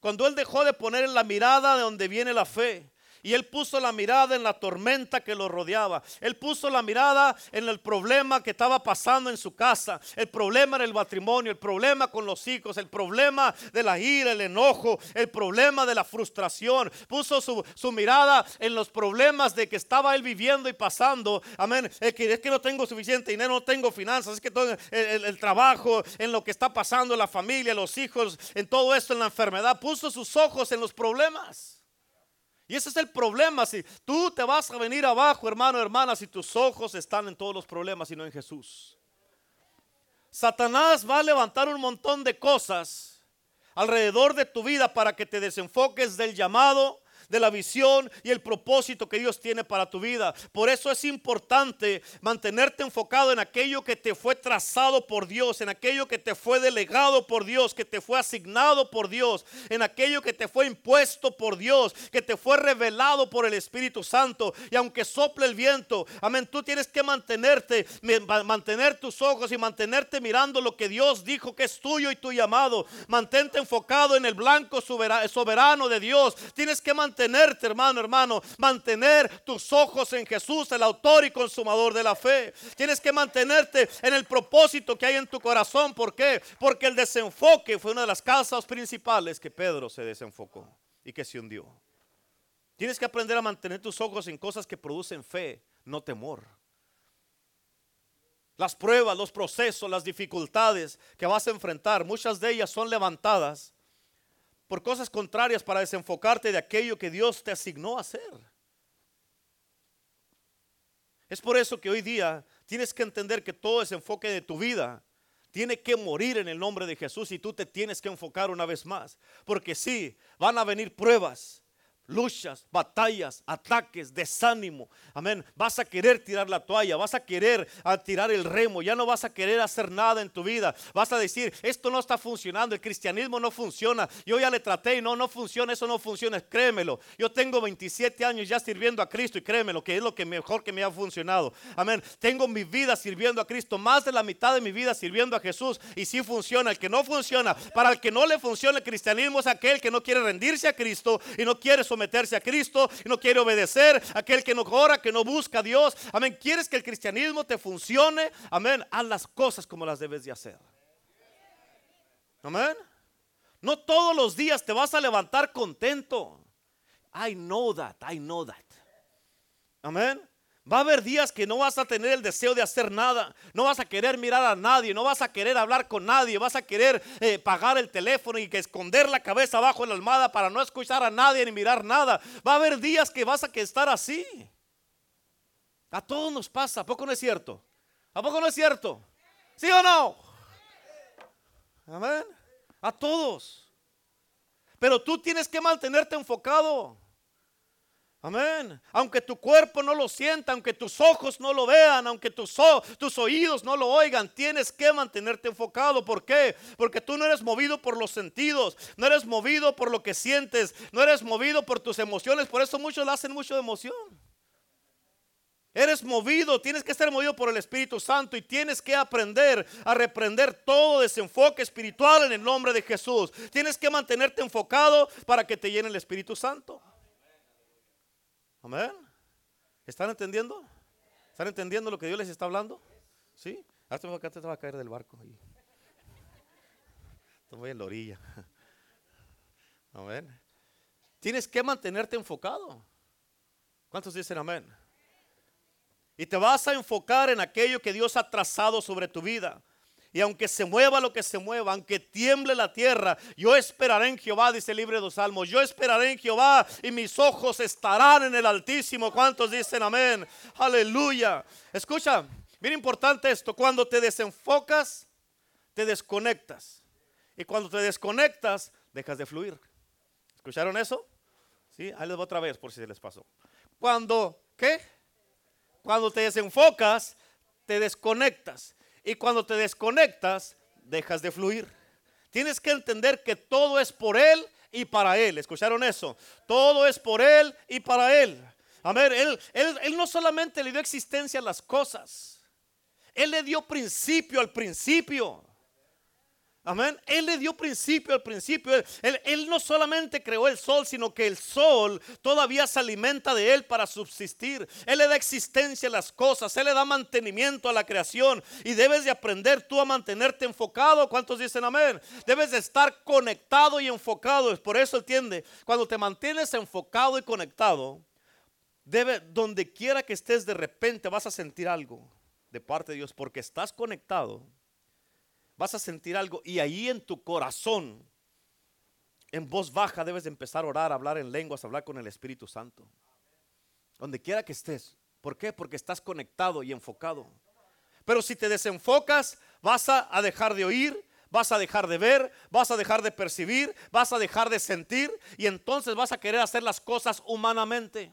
Cuando él dejó de poner en la mirada de donde viene la fe. Y él puso la mirada en la tormenta que lo rodeaba. Él puso la mirada en el problema que estaba pasando en su casa. El problema en el matrimonio, el problema con los hijos, el problema de la ira, el enojo, el problema de la frustración. Puso su, mirada en los problemas de que estaba él viviendo y pasando. Amén. Es que, es que no tengo suficiente dinero, no tengo finanzas, es que todo el, el trabajo, en lo que está pasando, la familia, los hijos, en todo esto, en la enfermedad. Puso sus ojos en los problemas. Y ese es el problema. Si tú te vas a venir abajo, hermano, hermana, si tus ojos están en todos los problemas y no en Jesús. Satanás va a levantar un montón de cosas alrededor de tu vida para que te desenfoques del llamado de la visión y el propósito que Dios tiene para tu vida. Por eso es importante mantenerte enfocado en aquello que te fue trazado por Dios, en aquello que te fue delegado por Dios, que te fue asignado por Dios, en aquello que te fue impuesto por Dios, que te fue revelado por el Espíritu Santo. Y aunque sople el viento, amén, tú tienes que mantenerte, mantener tus ojos y mantenerte mirando lo que Dios dijo que es tuyo y tu llamado. Mantente enfocado en el blanco soberano de Dios. Tienes que mantener mantenerte, hermano, hermano, mantener tus ojos en Jesús, el autor y consumador de la fe. Tienes que mantenerte en el propósito que hay en tu corazón. ¿Por qué? Porque el desenfoque fue una de las causas principales que Pedro se desenfocó y que se hundió. Tienes que aprender a mantener tus ojos en cosas que producen fe, no temor. Las pruebas, los procesos, las dificultades que vas a enfrentar, muchas de ellas son levantadas por cosas contrarias para desenfocarte de aquello que Dios te asignó a hacer. Es por eso que hoy día tienes que entender que todo ese enfoque de tu vida tiene que morir en el nombre de Jesús y tú te tienes que enfocar una vez más. Porque sí, van a venir pruebas, luchas, batallas, ataques, desánimo. Amén. Vas a querer tirar la toalla, vas a querer tirar el remo, ya no vas a querer hacer nada en tu vida. Vas a decir, esto no está funcionando, el cristianismo no funciona. Yo ya le traté y no, no funciona, eso no funciona. Créemelo. Yo tengo 27 años ya sirviendo a Cristo y créemelo que es lo que mejor que me ha funcionado. Amén. Tengo mi vida sirviendo a Cristo, más de la mitad de mi vida sirviendo a Jesús y si funciona. El que no funciona, para el que no le funciona el cristianismo es aquel que no quiere rendirse a Cristo y no quiere someterse a Cristo y no quiere obedecer, aquel que no ora, que no busca a Dios. Amén. ¿Quieres que el cristianismo te funcione? Amén. Haz las cosas como las debes de hacer. Amén. No todos los días te vas a levantar contento. I know that, I know that. Amén. Va a haber días que no vas a tener el deseo de hacer nada, no vas a querer mirar a nadie, no vas a querer hablar con nadie, vas a querer eh, pagar el teléfono y que esconder la cabeza abajo en la almohada para no escuchar a nadie ni mirar nada. Va a haber días que vas a que estar así. A todos nos pasa, ¿a poco no es cierto? ¿A poco no es cierto? ¿Sí o no? Amén. A todos. Pero tú tienes que mantenerte enfocado. Amén. Aunque tu cuerpo no lo sienta, aunque tus ojos no lo vean, aunque tus, tus, oídos no lo oigan, tienes que mantenerte enfocado. ¿Por qué? Porque tú no eres movido por los sentidos, no eres movido por lo que sientes, no eres movido por tus emociones. Por eso muchos lo hacen mucho de emoción. Eres movido, tienes que ser movido por el Espíritu Santo y tienes que aprender a reprender todo desenfoque espiritual en el nombre de Jesús. Tienes que mantenerte enfocado para que te llene el Espíritu Santo. Amén. ¿Están entendiendo? ¿Están entendiendo lo que Dios les está hablando? ¿Sí? Hasta acá te va a caer del barco. Estoy en la orilla. Amén. Tienes que mantenerte enfocado. ¿Cuántos dicen amén? Y te vas a enfocar en aquello que Dios ha trazado sobre tu vida. Y aunque se mueva lo que se mueva, aunque tiemble la tierra, yo esperaré en Jehová, dice el libro de los Salmos. Yo esperaré en Jehová y mis ojos estarán en el Altísimo. ¿Cuántos dicen amén? Aleluya. Escucha, bien importante esto. Cuando te desenfocas, te desconectas. Y cuando te desconectas, dejas de fluir. ¿Escucharon eso? Sí, ahí les voy otra vez por si se les pasó. Cuando, ¿qué? Cuando te desenfocas, te desconectas. Y cuando te desconectas, dejas de fluir. Tienes que entender que todo es por Él y para Él. ¿Escucharon eso? Todo es por Él y para Él. A ver, él, él, él no solamente le dio existencia a las cosas, Él le dio principio al principio. Amén. Él le dio principio al principio. Él, no solamente creó el sol, sino que el sol todavía se alimenta de él para subsistir. Él le da existencia a las cosas. Él le da mantenimiento a la creación. Y debes de aprender tú a mantenerte enfocado. ¿Cuántos dicen amén? Debes de estar conectado y enfocado. Por eso entiende, cuando te mantienes enfocado y conectado, debe, donde quiera que estés, de repente vas a sentir algo de parte de Dios. Porque estás conectado vas a sentir algo y ahí en tu corazón, en voz baja, debes de empezar a orar, a hablar en lenguas, a hablar con el Espíritu Santo. Donde quiera que estés. ¿Por qué? Porque estás conectado y enfocado. Pero si te desenfocas, vas a, dejar de oír, vas a dejar de ver, vas a dejar de percibir, vas a dejar de sentir y entonces vas a querer hacer las cosas humanamente.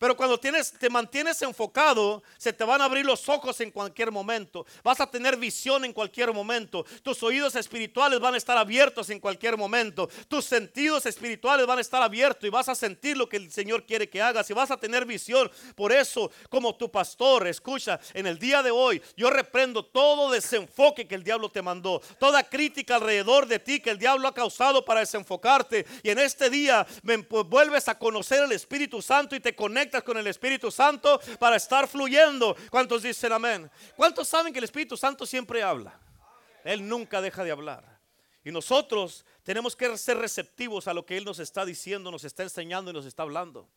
Pero cuando tienes, te mantienes enfocado, se te van a abrir los ojos en cualquier momento. Vas a tener visión en cualquier momento. Tus oídos espirituales van a estar abiertos en cualquier momento. Tus sentidos espirituales van a estar abiertos y vas a sentir lo que el Señor quiere que hagas y vas a tener visión. Por eso, como tu pastor, escucha, en el día de hoy yo reprendo todo desenfoque que el diablo te mandó. Toda crítica alrededor de ti que el diablo ha causado para desenfocarte. Y en este día me vuelves a conocer el Espíritu Santo y te conectas con el Espíritu Santo para estar fluyendo. ¿Cuántos dicen amén? ¿Cuántos saben que el Espíritu Santo siempre habla? Él nunca deja de hablar. Y nosotros tenemos que ser receptivos a lo que Él nos está diciendo, nos está enseñando y nos está hablando.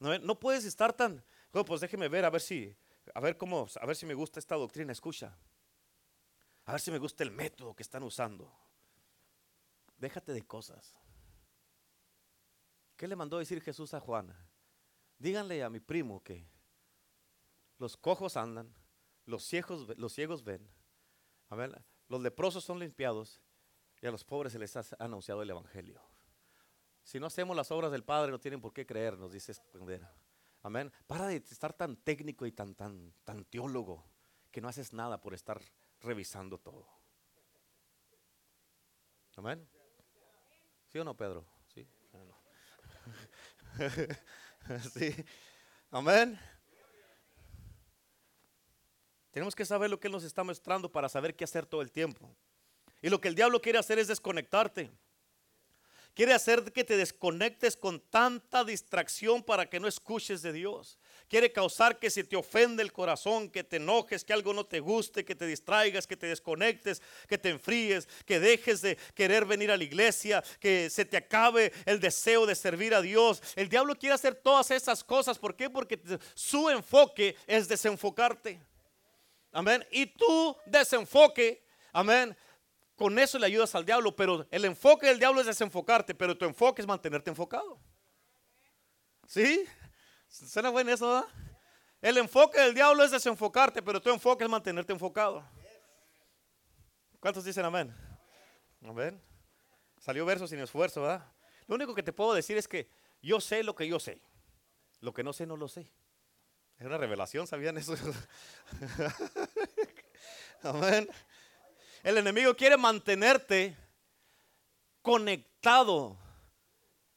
No, no puedes estar tan, pues déjeme ver a ver si, a ver cómo, a ver si me gusta esta doctrina, escucha. A ver si me gusta el método que están usando. Déjate de cosas. ¿Qué le mandó decir Jesús a Juana? Díganle a mi primo que los cojos andan, los ciegos, los ciegos ven, los leprosos son limpiados y a los pobres se les ha anunciado el Evangelio. Si no hacemos las obras del Padre, no tienen por qué creer, nos dice escondera. Amén. Para de estar tan técnico y tan, tan, tan teólogo que no haces nada por estar revisando todo. Amén. ¿Sí o no, Pedro? Sí. [LAUGHS] [LAUGHS] sí. Amén. Tenemos que saber lo que Él nos está mostrando para saber qué hacer todo el tiempo. Y lo que el diablo quiere hacer es desconectarte. Quiere hacer que te desconectes con tanta distracción para que no escuches de Dios. Quiere causar que se te ofende el corazón, que te enojes, que algo no te guste, que te distraigas, que te desconectes, que te enfríes, que dejes de querer venir a la iglesia, que se te acabe el deseo de servir a Dios. El diablo quiere hacer todas esas cosas. ¿Por qué? Porque su enfoque es desenfocarte. Amén. Y tu desenfoque, amén, con eso le ayudas al diablo, pero el enfoque del diablo es desenfocarte, pero tu enfoque es mantenerte enfocado. ¿Sí? ¿Suena bueno eso? El enfoque del diablo es desenfocarte, pero tu enfoque es mantenerte enfocado. ¿Cuántos dicen amén? Amén. Salió verso sin esfuerzo, ¿verdad? Lo único que te puedo decir es que yo sé lo que yo sé. Lo que no sé, no lo sé. Es una revelación, ¿sabían eso? [LAUGHS] Amén. El enemigo quiere mantenerte conectado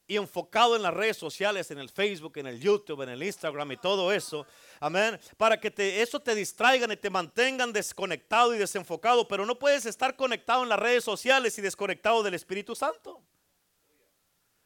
y enfocado en las redes sociales, en el Facebook, en el YouTube, en el Instagram y todo eso. Amén. Para que te, eso te distraigan y te mantengan desconectado y desenfocado. Pero no puedes estar conectado en las redes sociales y desconectado del Espíritu Santo.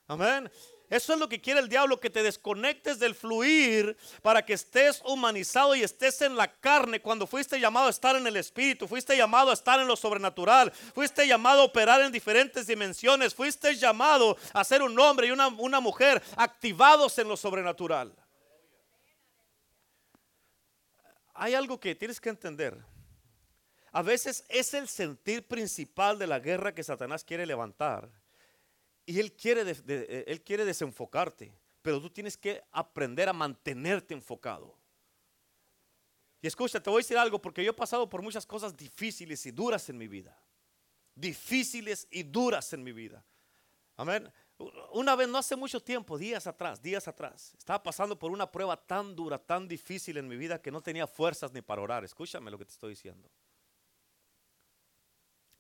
Amén. Eso es lo que quiere el diablo, que te desconectes del fluir para que estés humanizado y estés en la carne cuando fuiste llamado a estar en el espíritu, fuiste llamado a estar en lo sobrenatural, fuiste llamado a operar en diferentes dimensiones, fuiste llamado a ser un hombre y una, mujer activados en lo sobrenatural. Hay algo que tienes que entender. A veces es el sentir principal de la guerra que Satanás quiere levantar y Él quiere, eh, él quiere desenfocarte, pero tú tienes que aprender a mantenerte enfocado. Y escucha, te voy a decir algo porque yo he pasado por muchas cosas difíciles y duras en mi vida. Difíciles y duras en mi vida. Amén. Una vez, no hace mucho tiempo, días atrás, días atrás, estaba pasando por una prueba tan dura, tan difícil en mi vida que no tenía fuerzas ni para orar. Escúchame lo que te estoy diciendo.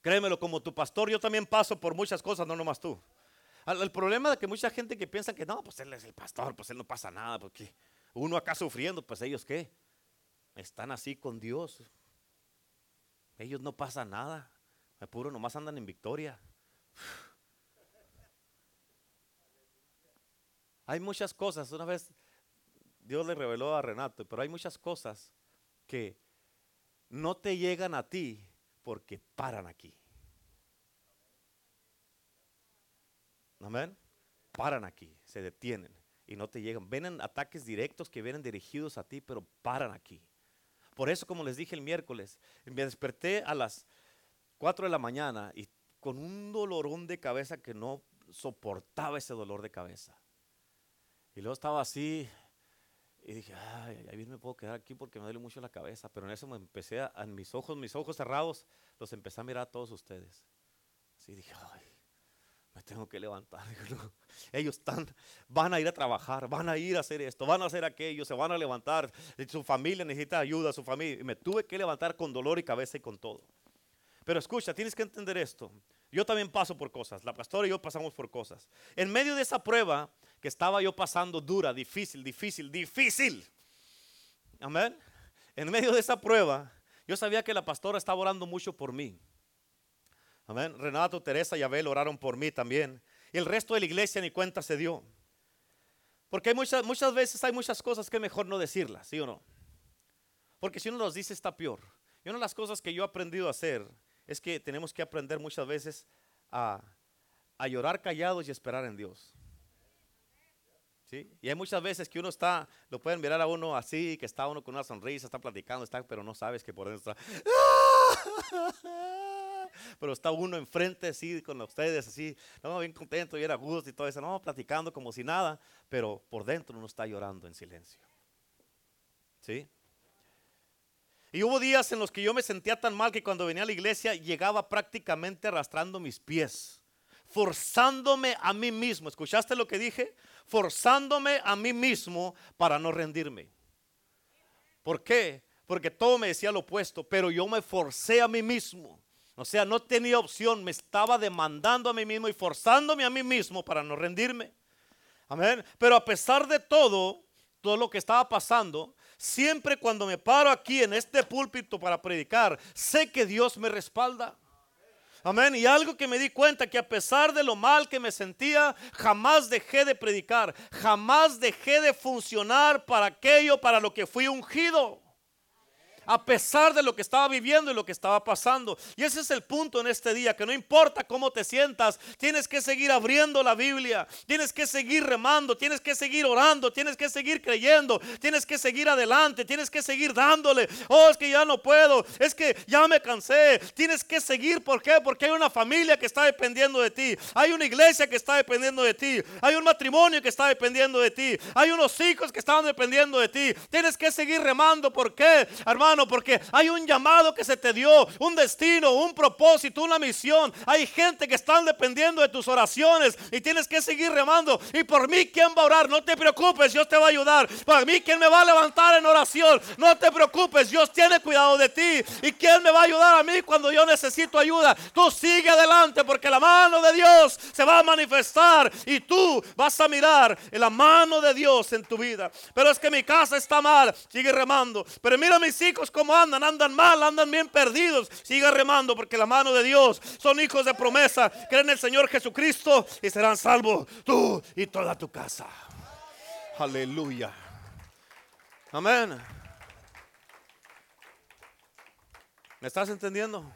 Créemelo, como tu pastor, yo también paso por muchas cosas, no nomás tú. El problema de que mucha gente que piensa que no, pues él es el pastor, pues él no pasa nada, porque uno acá sufriendo, pues ellos qué? Están así con Dios. Ellos no pasa nada. Me puro nomás andan en victoria. Hay muchas cosas, una vez Dios le reveló a Renato, pero hay muchas cosas que no te llegan a ti porque paran aquí. Amén. Paran aquí, se detienen y no te llegan. Vienen ataques directos que vienen dirigidos a ti, pero paran aquí. Por eso, como les dije el miércoles, me desperté a las 4 de la mañana y con un dolorón de cabeza que no soportaba ese dolor de cabeza. Y luego estaba así y dije, ay, ahí me puedo quedar aquí porque me duele mucho la cabeza. Pero en eso me empecé a, en mis ojos, mis ojos cerrados, los empecé a mirar a todos ustedes. Así dije, ay, me tengo que levantar. [LAUGHS] Ellos van a ir a trabajar, van a ir a hacer esto, van a hacer aquello, se van a levantar. Su familia necesita ayuda, su familia. Y me tuve que levantar con dolor y cabeza y con todo. Pero escucha, tienes que entender esto. Yo también paso por cosas. La pastora y yo pasamos por cosas. En medio de esa prueba que estaba yo pasando dura, difícil, difícil, difícil. Amén. En medio de esa prueba, yo sabía que la pastora estaba orando mucho por mí. Amén. Renato, Teresa y Abel oraron por mí también. Y el resto de la iglesia ni cuenta se dio. Porque hay muchas, muchas veces hay muchas cosas que mejor no decirlas, ¿sí o no? Porque si uno los dice está peor. Y una de las cosas que yo he aprendido a hacer es que tenemos que aprender muchas veces a, a llorar callados y esperar en Dios. ¿Sí? Y hay muchas veces que uno está, lo pueden mirar a uno así, que está uno con una sonrisa, está platicando, está, pero no sabes que por dentro está [LAUGHS] pero está uno enfrente así con ustedes, así, no, bien contento y era gusto y todo eso, no, platicando como si nada, pero por dentro uno está llorando en silencio. ¿Sí? Y hubo días en los que yo me sentía tan mal que cuando venía a la iglesia llegaba prácticamente arrastrando mis pies, forzándome a mí mismo. ¿Escuchaste lo que dije? Forzándome a mí mismo para no rendirme. ¿Por qué? Porque todo me decía lo opuesto, pero yo me forcé a mí mismo. O sea, no tenía opción, me estaba demandando a mí mismo y forzándome a mí mismo para no rendirme. Amén. Pero a pesar de todo, todo lo que estaba pasando, siempre cuando me paro aquí en este púlpito para predicar, sé que Dios me respalda. Amén. Y algo que me di cuenta que a pesar de lo mal que me sentía, jamás dejé de predicar, jamás dejé de funcionar para aquello para lo que fui ungido a pesar de lo que estaba viviendo y lo que estaba pasando. Y ese es el punto en este día, que no importa cómo te sientas, tienes que seguir abriendo la Biblia, tienes que seguir remando, tienes que seguir orando, tienes que seguir creyendo, tienes que seguir adelante, tienes que seguir dándole. Oh, es que ya no puedo, es que ya me cansé. Tienes que seguir, ¿por qué? Porque hay una familia que está dependiendo de ti, hay una iglesia que está dependiendo de ti, hay un matrimonio que está dependiendo de ti, hay unos hijos que están dependiendo de ti. Tienes que seguir remando, ¿por qué? Hermano, porque hay un llamado que se te dio, un destino, un propósito, una misión. Hay gente que están dependiendo de tus oraciones y tienes que seguir remando. Y por mí, ¿quién va a orar? No te preocupes, Dios te va a ayudar. Por mí, ¿quién me va a levantar en oración? No te preocupes, Dios tiene cuidado de ti. ¿Y quién me va a ayudar a mí cuando yo necesito ayuda? Tú sigue adelante porque la mano de Dios se va a manifestar y tú vas a mirar en la mano de Dios en tu vida. Pero es que mi casa está mal, sigue remando. Pero mira mis hijos cómo andan, andan mal, andan bien perdidos. Siga remando porque la mano de Dios son hijos de promesa. Creen en el Señor Jesucristo y serán salvos tú y toda tu casa. Aleluya. Amén. ¿Me estás entendiendo?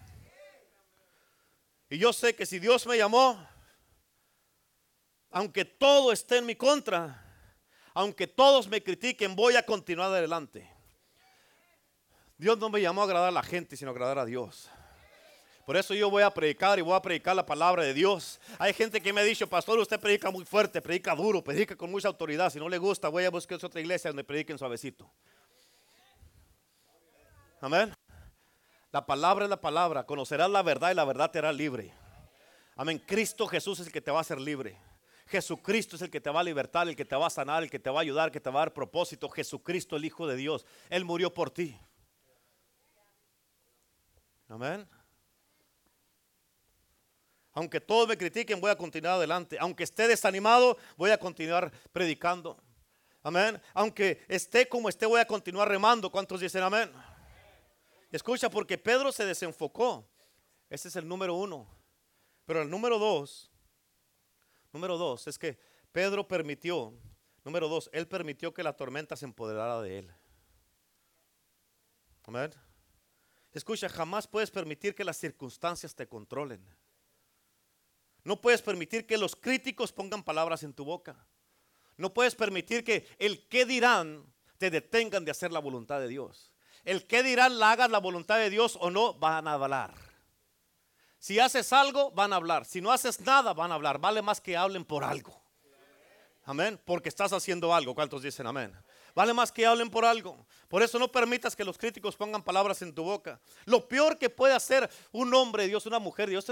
Y yo sé que si Dios me llamó, aunque todo esté en mi contra, aunque todos me critiquen, voy a continuar adelante. Dios no me llamó a agradar a la gente, sino a agradar a Dios. Por eso yo voy a predicar y voy a predicar la palabra de Dios. Hay gente que me ha dicho, pastor, usted predica muy fuerte, predica duro, predica con mucha autoridad. Si no le gusta, voy a buscar otra iglesia donde prediquen suavecito. Amén. La palabra es la palabra. Conocerás la verdad y la verdad te hará libre. Amén. Cristo Jesús es el que te va a hacer libre. Jesucristo es el que te va a libertar, el que te va a sanar, el que te va a ayudar, el que te va a dar propósito. Jesucristo, el Hijo de Dios. Él murió por ti. Amén. Aunque todos me critiquen, voy a continuar adelante. Aunque esté desanimado, voy a continuar predicando. Amén. Aunque esté como esté, voy a continuar remando. ¿Cuántos dicen amén? Escucha, porque Pedro se desenfocó. Ese es el número uno. Pero el número dos, número dos, es que Pedro permitió, número dos, él permitió que la tormenta se empoderara de él. Amén. Escucha, jamás puedes permitir que las circunstancias te controlen. No puedes permitir que los críticos pongan palabras en tu boca. No puedes permitir que el que dirán te detengan de hacer la voluntad de Dios. El que dirán la hagas la voluntad de Dios o no, van a hablar. Si haces algo, van a hablar. Si no haces nada, van a hablar. Vale más que hablen por algo. Amén. Porque estás haciendo algo. ¿Cuántos dicen amén? Vale más que hablen por algo. Por eso no permitas que los críticos pongan palabras en tu boca. Lo peor que puede hacer un hombre Dios, una mujer Dios,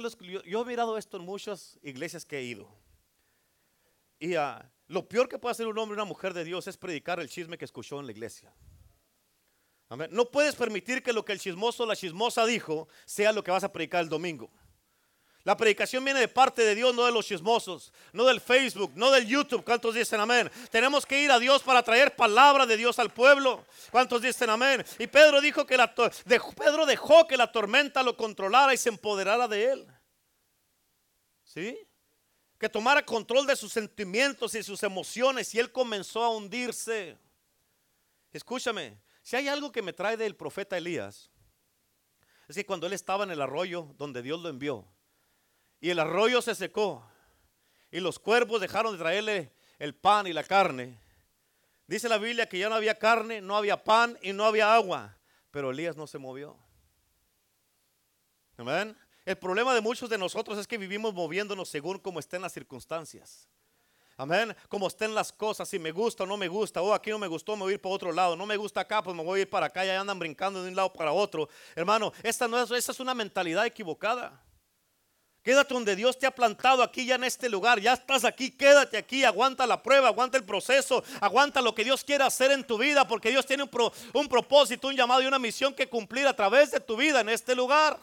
yo, he mirado esto en muchas iglesias que he ido. Y ah, lo peor que puede hacer un hombre, una mujer de Dios es predicar el chisme que escuchó en la iglesia. No puedes permitir que lo que el chismoso o la chismosa dijo sea lo que vas a predicar el domingo. La predicación viene de parte de Dios, no de los chismosos, no del Facebook, no del YouTube. ¿Cuántos dicen amén? Tenemos que ir a Dios para traer palabra de Dios al pueblo. ¿Cuántos dicen amén? Y Pedro dijo que la Pedro dejó que la tormenta lo controlara y se empoderara de él. ¿Sí? Que tomara control de sus sentimientos y sus emociones y él comenzó a hundirse. Escúchame, si hay algo que me trae del profeta Elías, es que cuando él estaba en el arroyo donde Dios lo envió, y el arroyo se secó y los cuervos dejaron de traerle el pan y la carne. Dice la Biblia que ya no había carne, no había pan y no había agua, pero Elías no se movió. Amén. El problema de muchos de nosotros es que vivimos moviéndonos según como estén las circunstancias. Amén. Como estén las cosas, si me gusta o no me gusta, o oh, aquí no me gustó, me voy a ir para otro lado. No me gusta acá, pues me voy a ir para acá y andan brincando de un lado para otro. Hermano, esta no es, es una mentalidad equivocada. Quédate donde Dios te ha plantado aquí ya en este lugar. Ya estás aquí, quédate aquí, aguanta la prueba, aguanta el proceso, aguanta lo que Dios quiere hacer en tu vida, porque Dios tiene un, un propósito, un llamado y una misión que cumplir a través de tu vida en este lugar.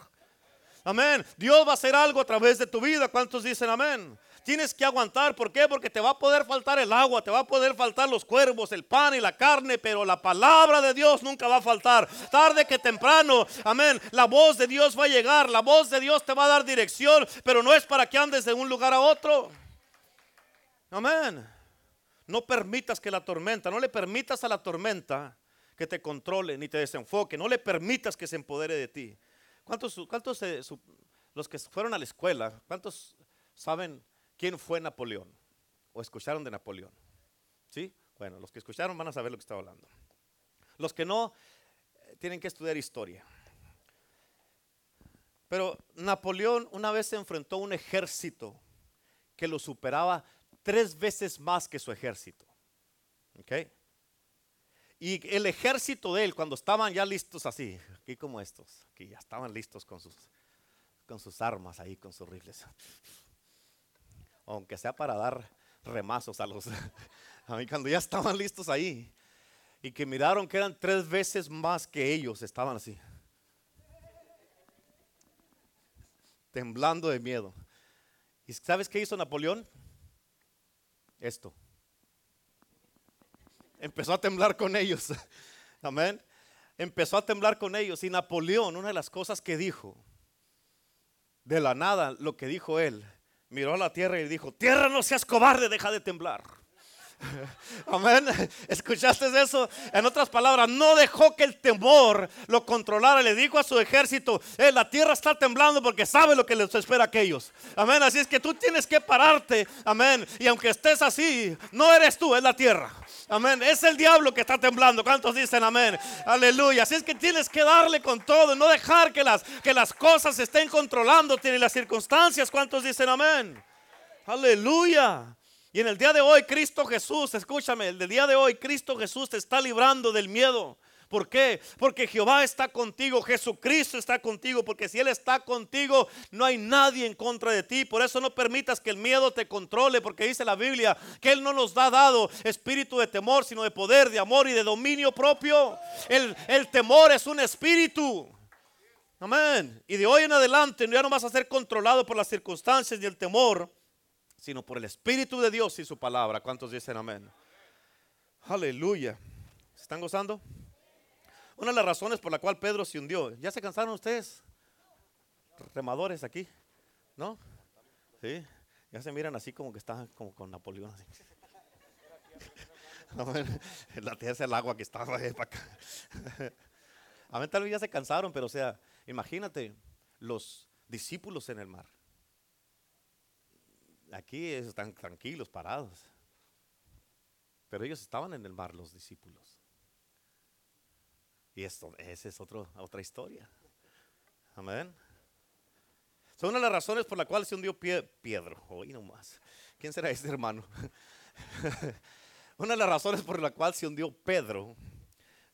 Amén. Dios va a hacer algo a través de tu vida. ¿Cuántos dicen amén? Tienes que aguantar. ¿Por qué? Porque te va a poder faltar el agua, te va a poder faltar los cuervos, el pan y la carne, pero la palabra de Dios nunca va a faltar. Tarde que temprano, amén, la voz de Dios va a llegar, la voz de Dios te va a dar dirección, pero no es para que andes de un lugar a otro. Amén. No permitas que la tormenta, no le permitas a la tormenta que te controle ni te desenfoque, no le permitas que se empodere de ti. ¿Cuántos, cuántos los que fueron a la escuela, cuántos saben quién fue Napoleón o escucharon de Napoleón? ¿Sí? Bueno, los que escucharon van a saber lo que estaba hablando. Los que no, eh, tienen que estudiar historia. Pero Napoleón una vez se enfrentó a un ejército que lo superaba tres veces más que su ejército. ¿Ok? Y el ejército de él, cuando estaban ya listos así, aquí como estos, aquí ya estaban listos con sus, con sus armas ahí, con sus rifles. Aunque sea para dar remazos a los... [LAUGHS] A mí cuando ya estaban listos ahí y que miraron que eran tres veces más que ellos, estaban así. Temblando de miedo. ¿Y sabes qué hizo Napoleón? Esto empezó a temblar con ellos. [LAUGHS] Amén. Empezó a temblar con ellos. Y Napoleón, una de las cosas que dijo, de la nada, lo que dijo él, miró a la tierra y dijo, tierra no seas cobarde, deja de temblar. [LAUGHS] Amén. ¿Escuchaste eso? En otras palabras, no dejó que el temor lo controlara. Le dijo a su ejército, eh, la tierra está temblando porque sabe lo que les espera a aquellos. Amén. Así es que tú tienes que pararte. Amén. Y aunque estés así, no eres tú, es la tierra. Amén. Es el diablo que está temblando. ¿Cuántos dicen amén? Aleluya. Así es que tienes que darle con todo. No dejar que las, que las cosas estén controlando ni las circunstancias. ¿Cuántos dicen amén? Aleluya. Y en el día de hoy, Cristo Jesús, escúchame, el día de hoy, Cristo Jesús te está librando del miedo. ¿Por qué? Porque Jehová está contigo, Jesucristo está contigo, porque si Él está contigo, no hay nadie en contra de ti. Por eso no permitas que el miedo te controle, porque dice la Biblia que Él no nos ha dado espíritu de temor, sino de poder, de amor y de dominio propio. El, el temor es un espíritu. Amén. Y de hoy en adelante ya no vas a ser controlado por las circunstancias y el temor sino por el Espíritu de Dios y su palabra. ¿Cuántos dicen amén? Aleluya. ¿Se están gozando? Una de las razones por la cual Pedro se hundió. ¿Ya se cansaron ustedes? Remadores aquí, ¿no? Sí. Ya se miran así como que están como con Napoleón. Así. [LAUGHS] la tierra es el agua que está para acá. [LAUGHS] A ver, tal vez ya se cansaron, pero o sea, imagínate los discípulos en el mar. Aquí están tranquilos, parados. Pero ellos estaban en el mar, los discípulos. Y esto, esa es otra historia. Amén. Son una de las razones por la cual se hundió Pedro. Hoy nomás. ¿Quién será este hermano? [LAUGHS] una de las razones por la cual se hundió Pedro.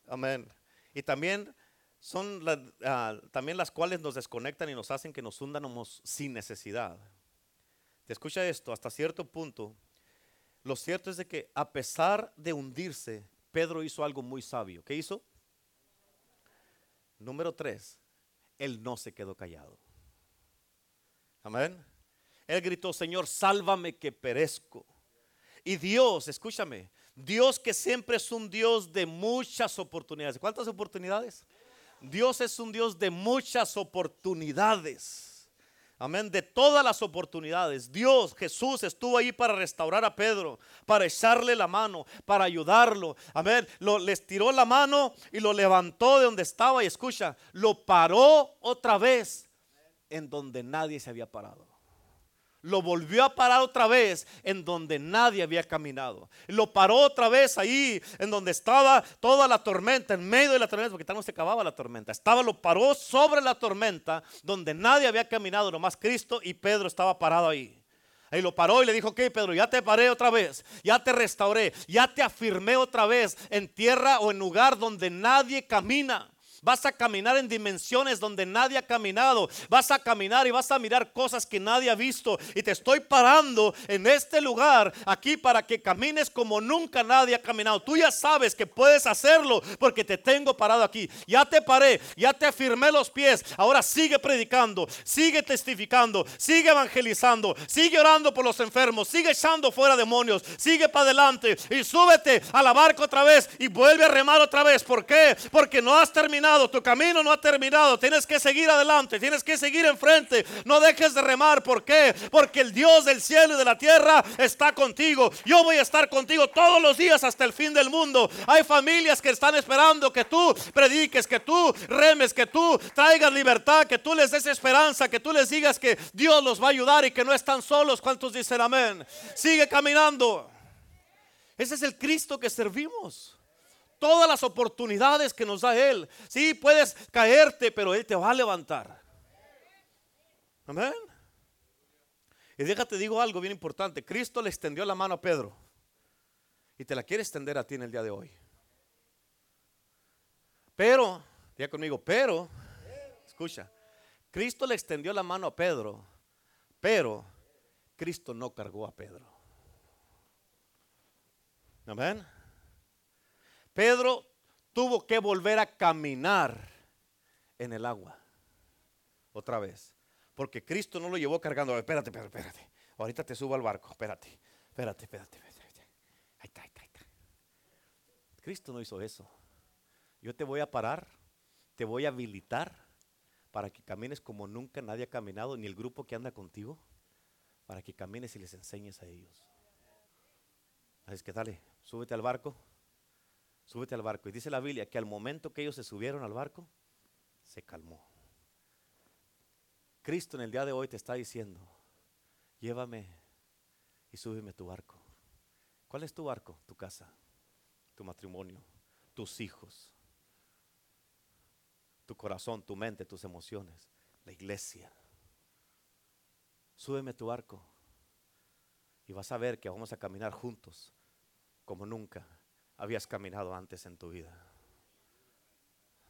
Amén. Y también son ah, también las cuales nos desconectan y nos hacen que nos hundamos sin necesidad. Te escucha esto, hasta cierto punto, lo cierto es de que a pesar de hundirse, Pedro hizo algo muy sabio. ¿Qué hizo? Número tres, él no se quedó callado. Amén. Él gritó, Señor, sálvame que perezco. Y Dios, escúchame, Dios que siempre es un Dios de muchas oportunidades. ¿Cuántas oportunidades? Dios es un Dios de muchas oportunidades. Amén, de todas las oportunidades. Dios, Jesús estuvo ahí para restaurar a Pedro, para echarle la mano, para ayudarlo. Amén, lo, les tiró la mano y lo levantó de donde estaba y escucha, lo paró otra vez en donde nadie se había parado lo volvió a parar otra vez en donde nadie había caminado. Lo paró otra vez ahí en donde estaba toda la tormenta, en medio de la tormenta, porque tal no se acababa la tormenta. Estaba, lo paró sobre la tormenta donde nadie había caminado, nomás Cristo y Pedro estaba parado ahí. Ahí lo paró y le dijo, ok Pedro, ya te paré otra vez, ya te restauré, ya te afirmé otra vez en tierra o en lugar donde nadie camina. Vas a caminar en dimensiones donde nadie ha caminado. Vas a caminar y vas a mirar cosas que nadie ha visto. Y te estoy parando en este lugar aquí para que camines como nunca nadie ha caminado. Tú ya sabes que puedes hacerlo porque te tengo parado aquí. Ya te paré, ya te afirmé los pies. Ahora sigue predicando, sigue testificando, sigue evangelizando, sigue orando por los enfermos, sigue echando fuera demonios, sigue para adelante y súbete a la barca otra vez y vuelve a remar otra vez. ¿Por qué? Porque no has terminado, tu camino no ha terminado. Tienes que seguir adelante, tienes que seguir enfrente. No dejes de remar. ¿Por qué? Porque el Dios del cielo y de la tierra está contigo. Yo voy a estar contigo todos los días hasta el fin del mundo. Hay familias que están esperando que tú prediques, que tú remes, que tú traigas libertad, que tú les des esperanza, que tú les digas que Dios los va a ayudar y que no están solos. ¿Cuántos dicen amén? Sigue caminando. Ese es el Cristo que servimos. Todas las oportunidades que nos da Él. Sí, puedes caerte, pero Él te va a levantar. Amén. Y déjate digo algo bien importante. Cristo le extendió la mano a Pedro. Y te la quiere extender a ti en el día de hoy. Pero, diga conmigo, pero, escucha, Cristo le extendió la mano a Pedro, pero Cristo no cargó a Pedro. Amén. Pedro tuvo que volver a caminar en el agua. Otra vez. Porque Cristo no lo llevó cargando. Espérate, espérate, espérate. Ahorita te subo al barco. Espérate, espérate, espérate. espérate. Cristo no hizo eso. Yo te voy a parar, te voy a habilitar para que camines como nunca nadie ha caminado, ni el grupo que anda contigo, para que camines y les enseñes a ellos. Así que dale, súbete al barco, súbete al barco. Y dice la Biblia que al momento que ellos se subieron al barco, se calmó. Cristo en el día de hoy te está diciendo, llévame y súbeme tu barco. ¿Cuál es tu barco? Tu casa, tu matrimonio, tus hijos, tu corazón, tu mente, tus emociones, la iglesia. Súbeme tu barco y vas a ver que vamos a caminar juntos como nunca habías caminado antes en tu vida.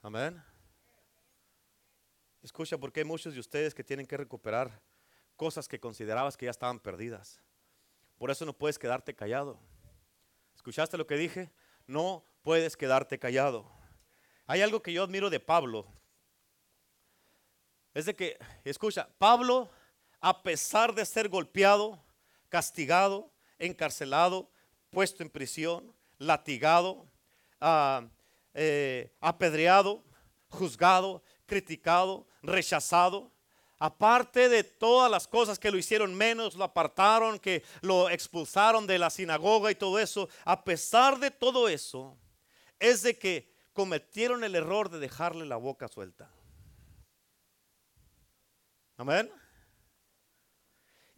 Amén. Escucha, porque hay muchos de ustedes que tienen que recuperar cosas que considerabas que ya estaban perdidas. Por eso no puedes quedarte callado. ¿Escuchaste lo que dije? No puedes quedarte callado. Hay algo que yo admiro de Pablo. Es de que, escucha, Pablo, a pesar de ser golpeado, castigado, encarcelado, puesto en prisión, latigado, ah, eh, apedreado, juzgado, criticado, rechazado. Aparte de todas las cosas que lo hicieron menos, lo apartaron, que lo expulsaron de la sinagoga y todo eso, a pesar de todo eso, es de que cometieron el error de dejarle la boca suelta. Amén.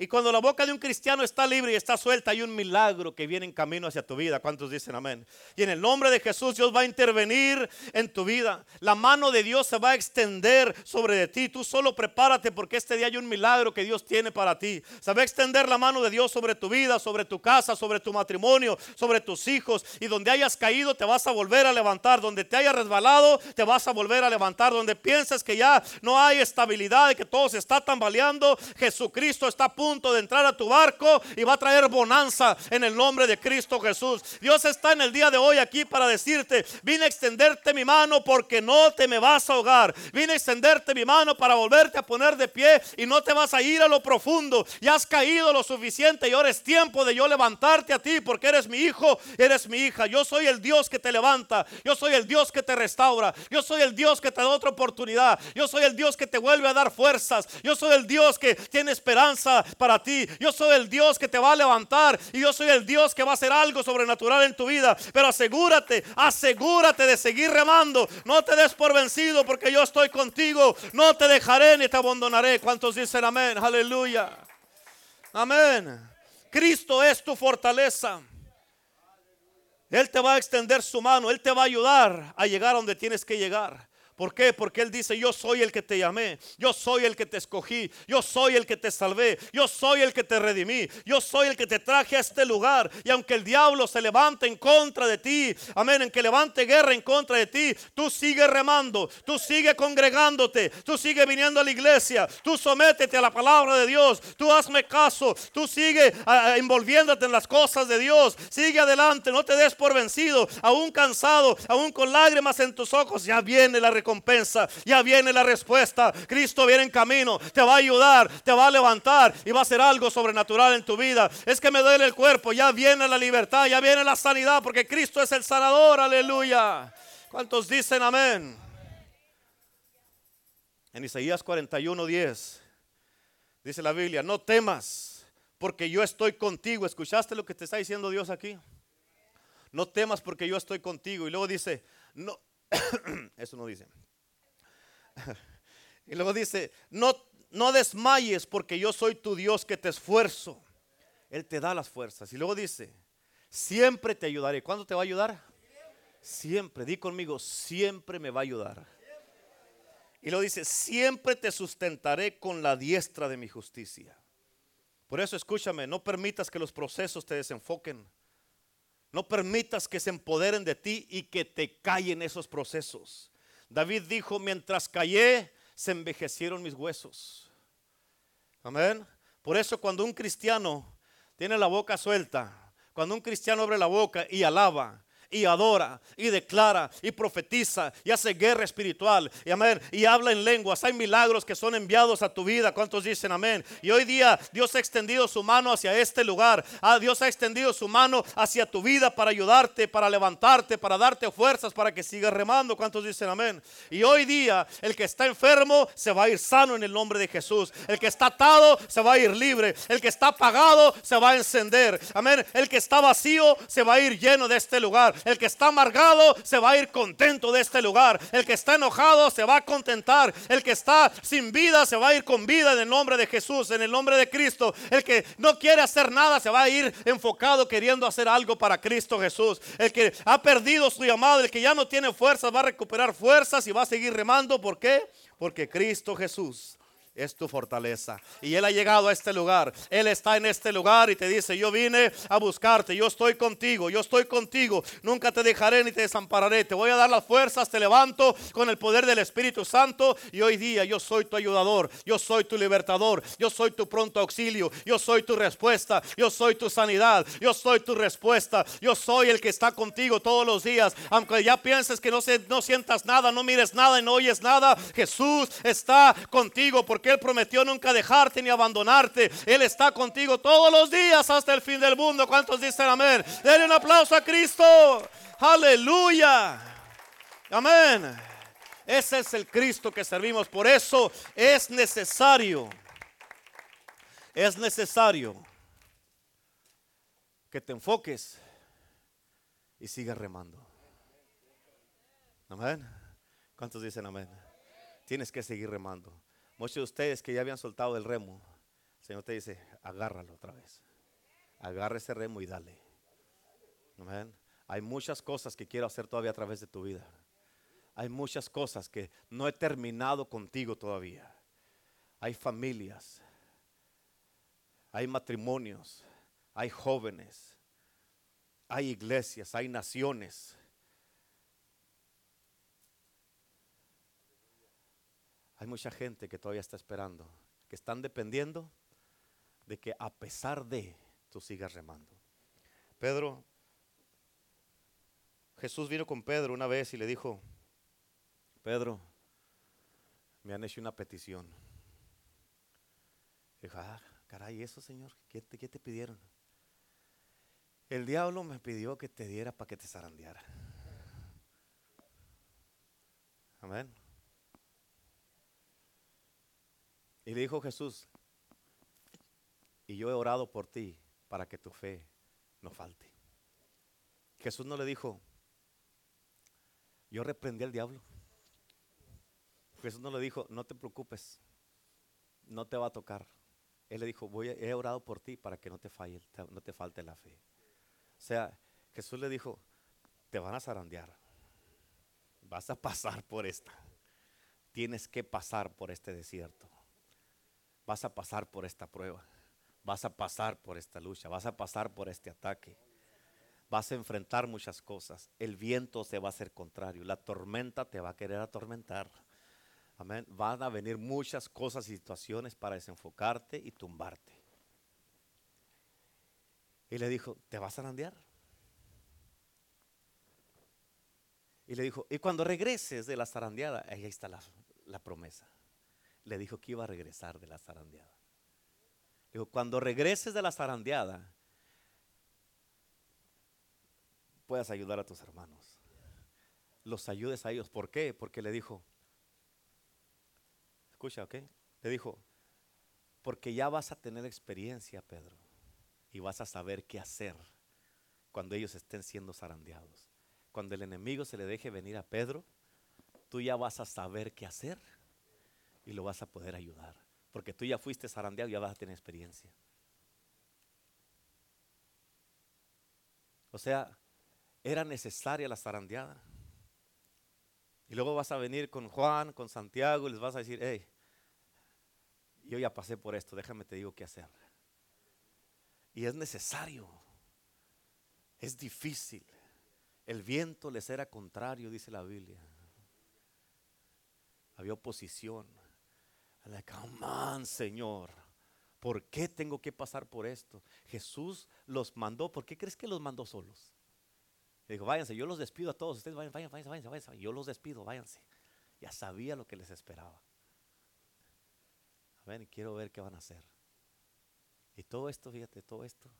Y cuando la boca de un cristiano está libre y está suelta, hay un milagro que viene en camino hacia tu vida. ¿Cuántos dicen amén? Y en el nombre de Jesús Dios va a intervenir en tu vida. La mano de Dios se va a extender sobre de ti. Tú solo prepárate porque este día hay un milagro que Dios tiene para ti. Se va a extender la mano de Dios sobre tu vida, sobre tu casa, sobre tu matrimonio, sobre tus hijos. Y donde hayas caído te vas a volver a levantar. Donde te hayas resbalado te vas a volver a levantar. Donde piensas que ya no hay estabilidad y que todo se está tambaleando, Jesucristo está a punto de entrar a tu barco y va a traer bonanza en el nombre de Cristo Jesús. Dios está en el día de hoy aquí para decirte, vine a extenderte mi mano porque no te me vas a ahogar. Vine a extenderte mi mano para volverte a poner de pie y no te vas a ir a lo profundo. Ya has caído lo suficiente y ahora es tiempo de yo levantarte a ti porque eres mi hijo, eres mi hija. Yo soy el Dios que te levanta. Yo soy el Dios que te restaura. Yo soy el Dios que te da otra oportunidad. Yo soy el Dios que te vuelve a dar fuerzas. Yo soy el Dios que tiene esperanza para ti. Yo soy el Dios que te va a levantar y yo soy el Dios que va a hacer algo sobrenatural en tu vida. Pero asegúrate, asegúrate de seguir remando. No te des por vencido porque yo estoy contigo. No te dejaré ni te abandonaré. ¿Cuántos dicen amén? Aleluya. Amén. Cristo es tu fortaleza. Él te va a extender su mano, Él te va a ayudar a llegar a donde tienes que llegar. ¿Por qué? Porque Él dice, yo soy el que te llamé, yo soy el que te escogí, yo soy el que te salvé, yo soy el que te redimí, yo soy el que te traje a este lugar. Y aunque el diablo se levante en contra de ti, amén, en que levante guerra en contra de ti, tú sigues remando, tú sigues congregándote, tú sigues viniendo a la iglesia, tú sométete a la palabra de Dios, tú hazme caso, tú sigues ah, ah, envolviéndote en las cosas de Dios, sigue adelante, no te des por vencido, aún cansado, aún con lágrimas en tus ojos, ya viene la recompensa ya viene la respuesta. Cristo viene en camino, te va a ayudar, te va a levantar y va a hacer algo sobrenatural en tu vida. Es que me duele el cuerpo, ya viene la libertad, ya viene la sanidad, porque Cristo es el sanador, aleluya. ¿Cuántos dicen amén? En Isaías 41, 10 dice la Biblia, no temas, porque yo estoy contigo. ¿Escuchaste lo que te está diciendo Dios aquí? No temas porque yo estoy contigo. Y luego dice, no, [COUGHS] eso no dice. [LAUGHS] Y luego dice, no, no desmayes porque yo soy tu Dios que te esfuerzo. Él te da las fuerzas. Y luego dice, siempre te ayudaré. ¿Cuándo te va a ayudar? Siempre, di conmigo, siempre me va a ayudar. Y luego dice, siempre te sustentaré con la diestra de mi justicia. Por eso escúchame, no permitas que los procesos te desenfoquen. No permitas que se empoderen de ti y que te callen esos procesos. David dijo, mientras callé, se envejecieron mis huesos. Amén. Por eso cuando un cristiano tiene la boca suelta, cuando un cristiano abre la boca y alaba, y adora y declara y profetiza y hace guerra espiritual y amén y habla en lenguas. Hay milagros que son enviados a tu vida. ¿Cuántos dicen amén? Y hoy día Dios ha extendido su mano hacia este lugar. Ah, Dios ha extendido su mano hacia tu vida para ayudarte, para levantarte, para darte fuerzas para que sigas remando. ¿Cuántos dicen amén? Y hoy día el que está enfermo se va a ir sano en el nombre de Jesús. El que está atado se va a ir libre. El que está apagado se va a encender. Amén. El que está vacío se va a ir lleno de este lugar. El que está amargado se va a ir contento de este lugar. El que está enojado se va a contentar. El que está sin vida se va a ir con vida en el nombre de Jesús, en el nombre de Cristo. El que no quiere hacer nada se va a ir enfocado queriendo hacer algo para Cristo Jesús. El que ha perdido su llamado, el que ya no tiene fuerzas, va a recuperar fuerzas y va a seguir remando. ¿Por qué? Porque Cristo Jesús es tu fortaleza. Y Él ha llegado a este lugar. Él está en este lugar y te dice, yo vine a buscarte, yo estoy contigo, yo estoy contigo. Nunca te dejaré ni te desampararé. Te voy a dar las fuerzas, te levanto con el poder del Espíritu Santo. Y hoy día yo soy tu ayudador, yo soy tu libertador, yo soy tu pronto auxilio, yo soy tu respuesta, yo soy tu sanidad, yo soy tu respuesta, yo soy el que está contigo todos los días. Aunque ya pienses que no, se, no sientas nada, no mires nada y no oyes nada, Jesús está contigo porque él prometió nunca dejarte ni abandonarte. Él está contigo todos los días hasta el fin del mundo. ¿Cuántos dicen amén? Denle un aplauso a Cristo. Aleluya. Amén. Ese es el Cristo que servimos. Por eso es necesario, es necesario que te enfoques y sigas remando. Amén. ¿Cuántos dicen amén? Tienes que seguir remando. Muchos de ustedes que ya habían soltado el remo, el Señor te dice, agárralo otra vez. Agarra ese remo y dale. Hay muchas cosas que quiero hacer todavía a través de tu vida. Hay muchas cosas que no he terminado contigo todavía. Hay familias, hay matrimonios, hay jóvenes, hay iglesias, hay naciones Hay mucha gente que todavía está esperando, que están dependiendo de que a pesar de tú sigas remando. Pedro, Jesús vino con Pedro una vez y le dijo, Pedro, me han hecho una petición. Dijo, ah, caray, eso Señor, ¿qué ¿qué te pidieron? El diablo me pidió que te diera para que te zarandeara. Amén. Y le dijo Jesús, y yo he orado por ti para que tu fe no falte. Jesús no le dijo, yo reprendí al diablo. Jesús no le dijo, no te preocupes, no te va a tocar. Él le dijo, voy he orado por ti para que no te falle, no te falte la fe. O sea, Jesús le dijo, te van a zarandear, vas a pasar por esta. tienes que pasar por este desierto. Vas a pasar por esta prueba. Vas a pasar por esta lucha. Vas a pasar por este ataque. Vas a enfrentar muchas cosas. El viento se va a hacer contrario. La tormenta te va a querer atormentar. Amén. Van a venir muchas cosas y situaciones para desenfocarte y tumbarte. Y le dijo, ¿te vas a zarandear? Y le dijo, y cuando regreses de la zarandeada, ahí está la promesa. Le dijo que iba a regresar de la zarandeada. Dijo, cuando regreses de la zarandeada, puedas ayudar a tus hermanos. Los ayudes a ellos. ¿Por qué? Porque le dijo, escucha, ¿ok? Le dijo, porque ya vas a tener experiencia, Pedro, y vas a saber qué hacer cuando ellos estén siendo zarandeados. Cuando el enemigo se le deje venir a Pedro, tú ya vas a saber qué hacer y lo vas a poder ayudar. Porque tú ya fuiste zarandeado y ya vas a tener experiencia. O sea, era necesaria la zarandeada. Y luego vas a venir con Juan, con Santiago y les vas a decir, hey, yo ya pasé por esto, déjame te digo qué hacer. Y es necesario. Es difícil. El viento les era contrario, dice la Biblia. Había oposición. Like, come Señor. ¿Por qué tengo que pasar por esto? Jesús los mandó. ¿Por qué crees que los mandó solos? Le dijo, váyanse, yo los despido a todos. Ustedes vayan, váyanse, váyanse, váyanse. Yo los despido, váyanse. Ya sabía lo que les esperaba. A ver, quiero ver qué van a hacer. Y todo esto, fíjate, todo esto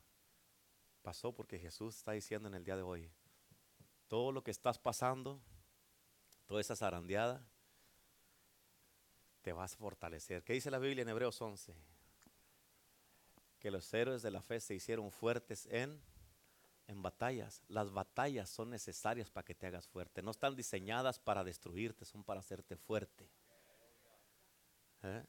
pasó porque Jesús está diciendo en el día de hoy, todo lo que estás pasando, toda esa zarandeada, te vas a fortalecer. ¿Qué dice la Biblia en Hebreos 11? Que los héroes de la fe se hicieron fuertes en, en batallas. Las batallas son necesarias para que te hagas fuerte. No están diseñadas para destruirte, son para hacerte fuerte. ¿Eh?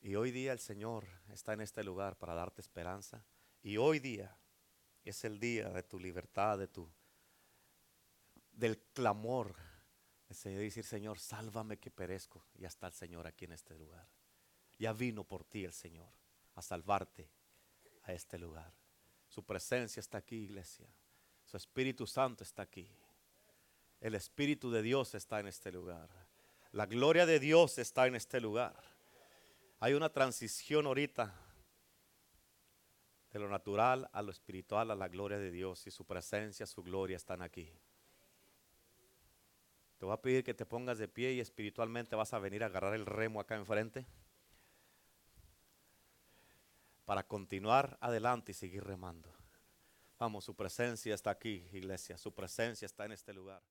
Y hoy día el Señor está en este lugar para darte esperanza. Y hoy día es el día de tu libertad, de tu del clamor. Decir, Señor, sálvame que perezco. Ya está el Señor aquí en este lugar. Ya vino por ti el Señor a salvarte a este lugar. Su presencia está aquí, iglesia. Su Espíritu Santo está aquí. El Espíritu de Dios está en este lugar. La gloria de Dios está en este lugar. Hay una transición ahorita de lo natural a lo espiritual, a la gloria de Dios y su presencia, su gloria están aquí. Te voy a pedir que te pongas de pie y espiritualmente vas a venir a agarrar el remo acá enfrente para continuar adelante y seguir remando. Vamos, su presencia está aquí, iglesia, su presencia está en este lugar.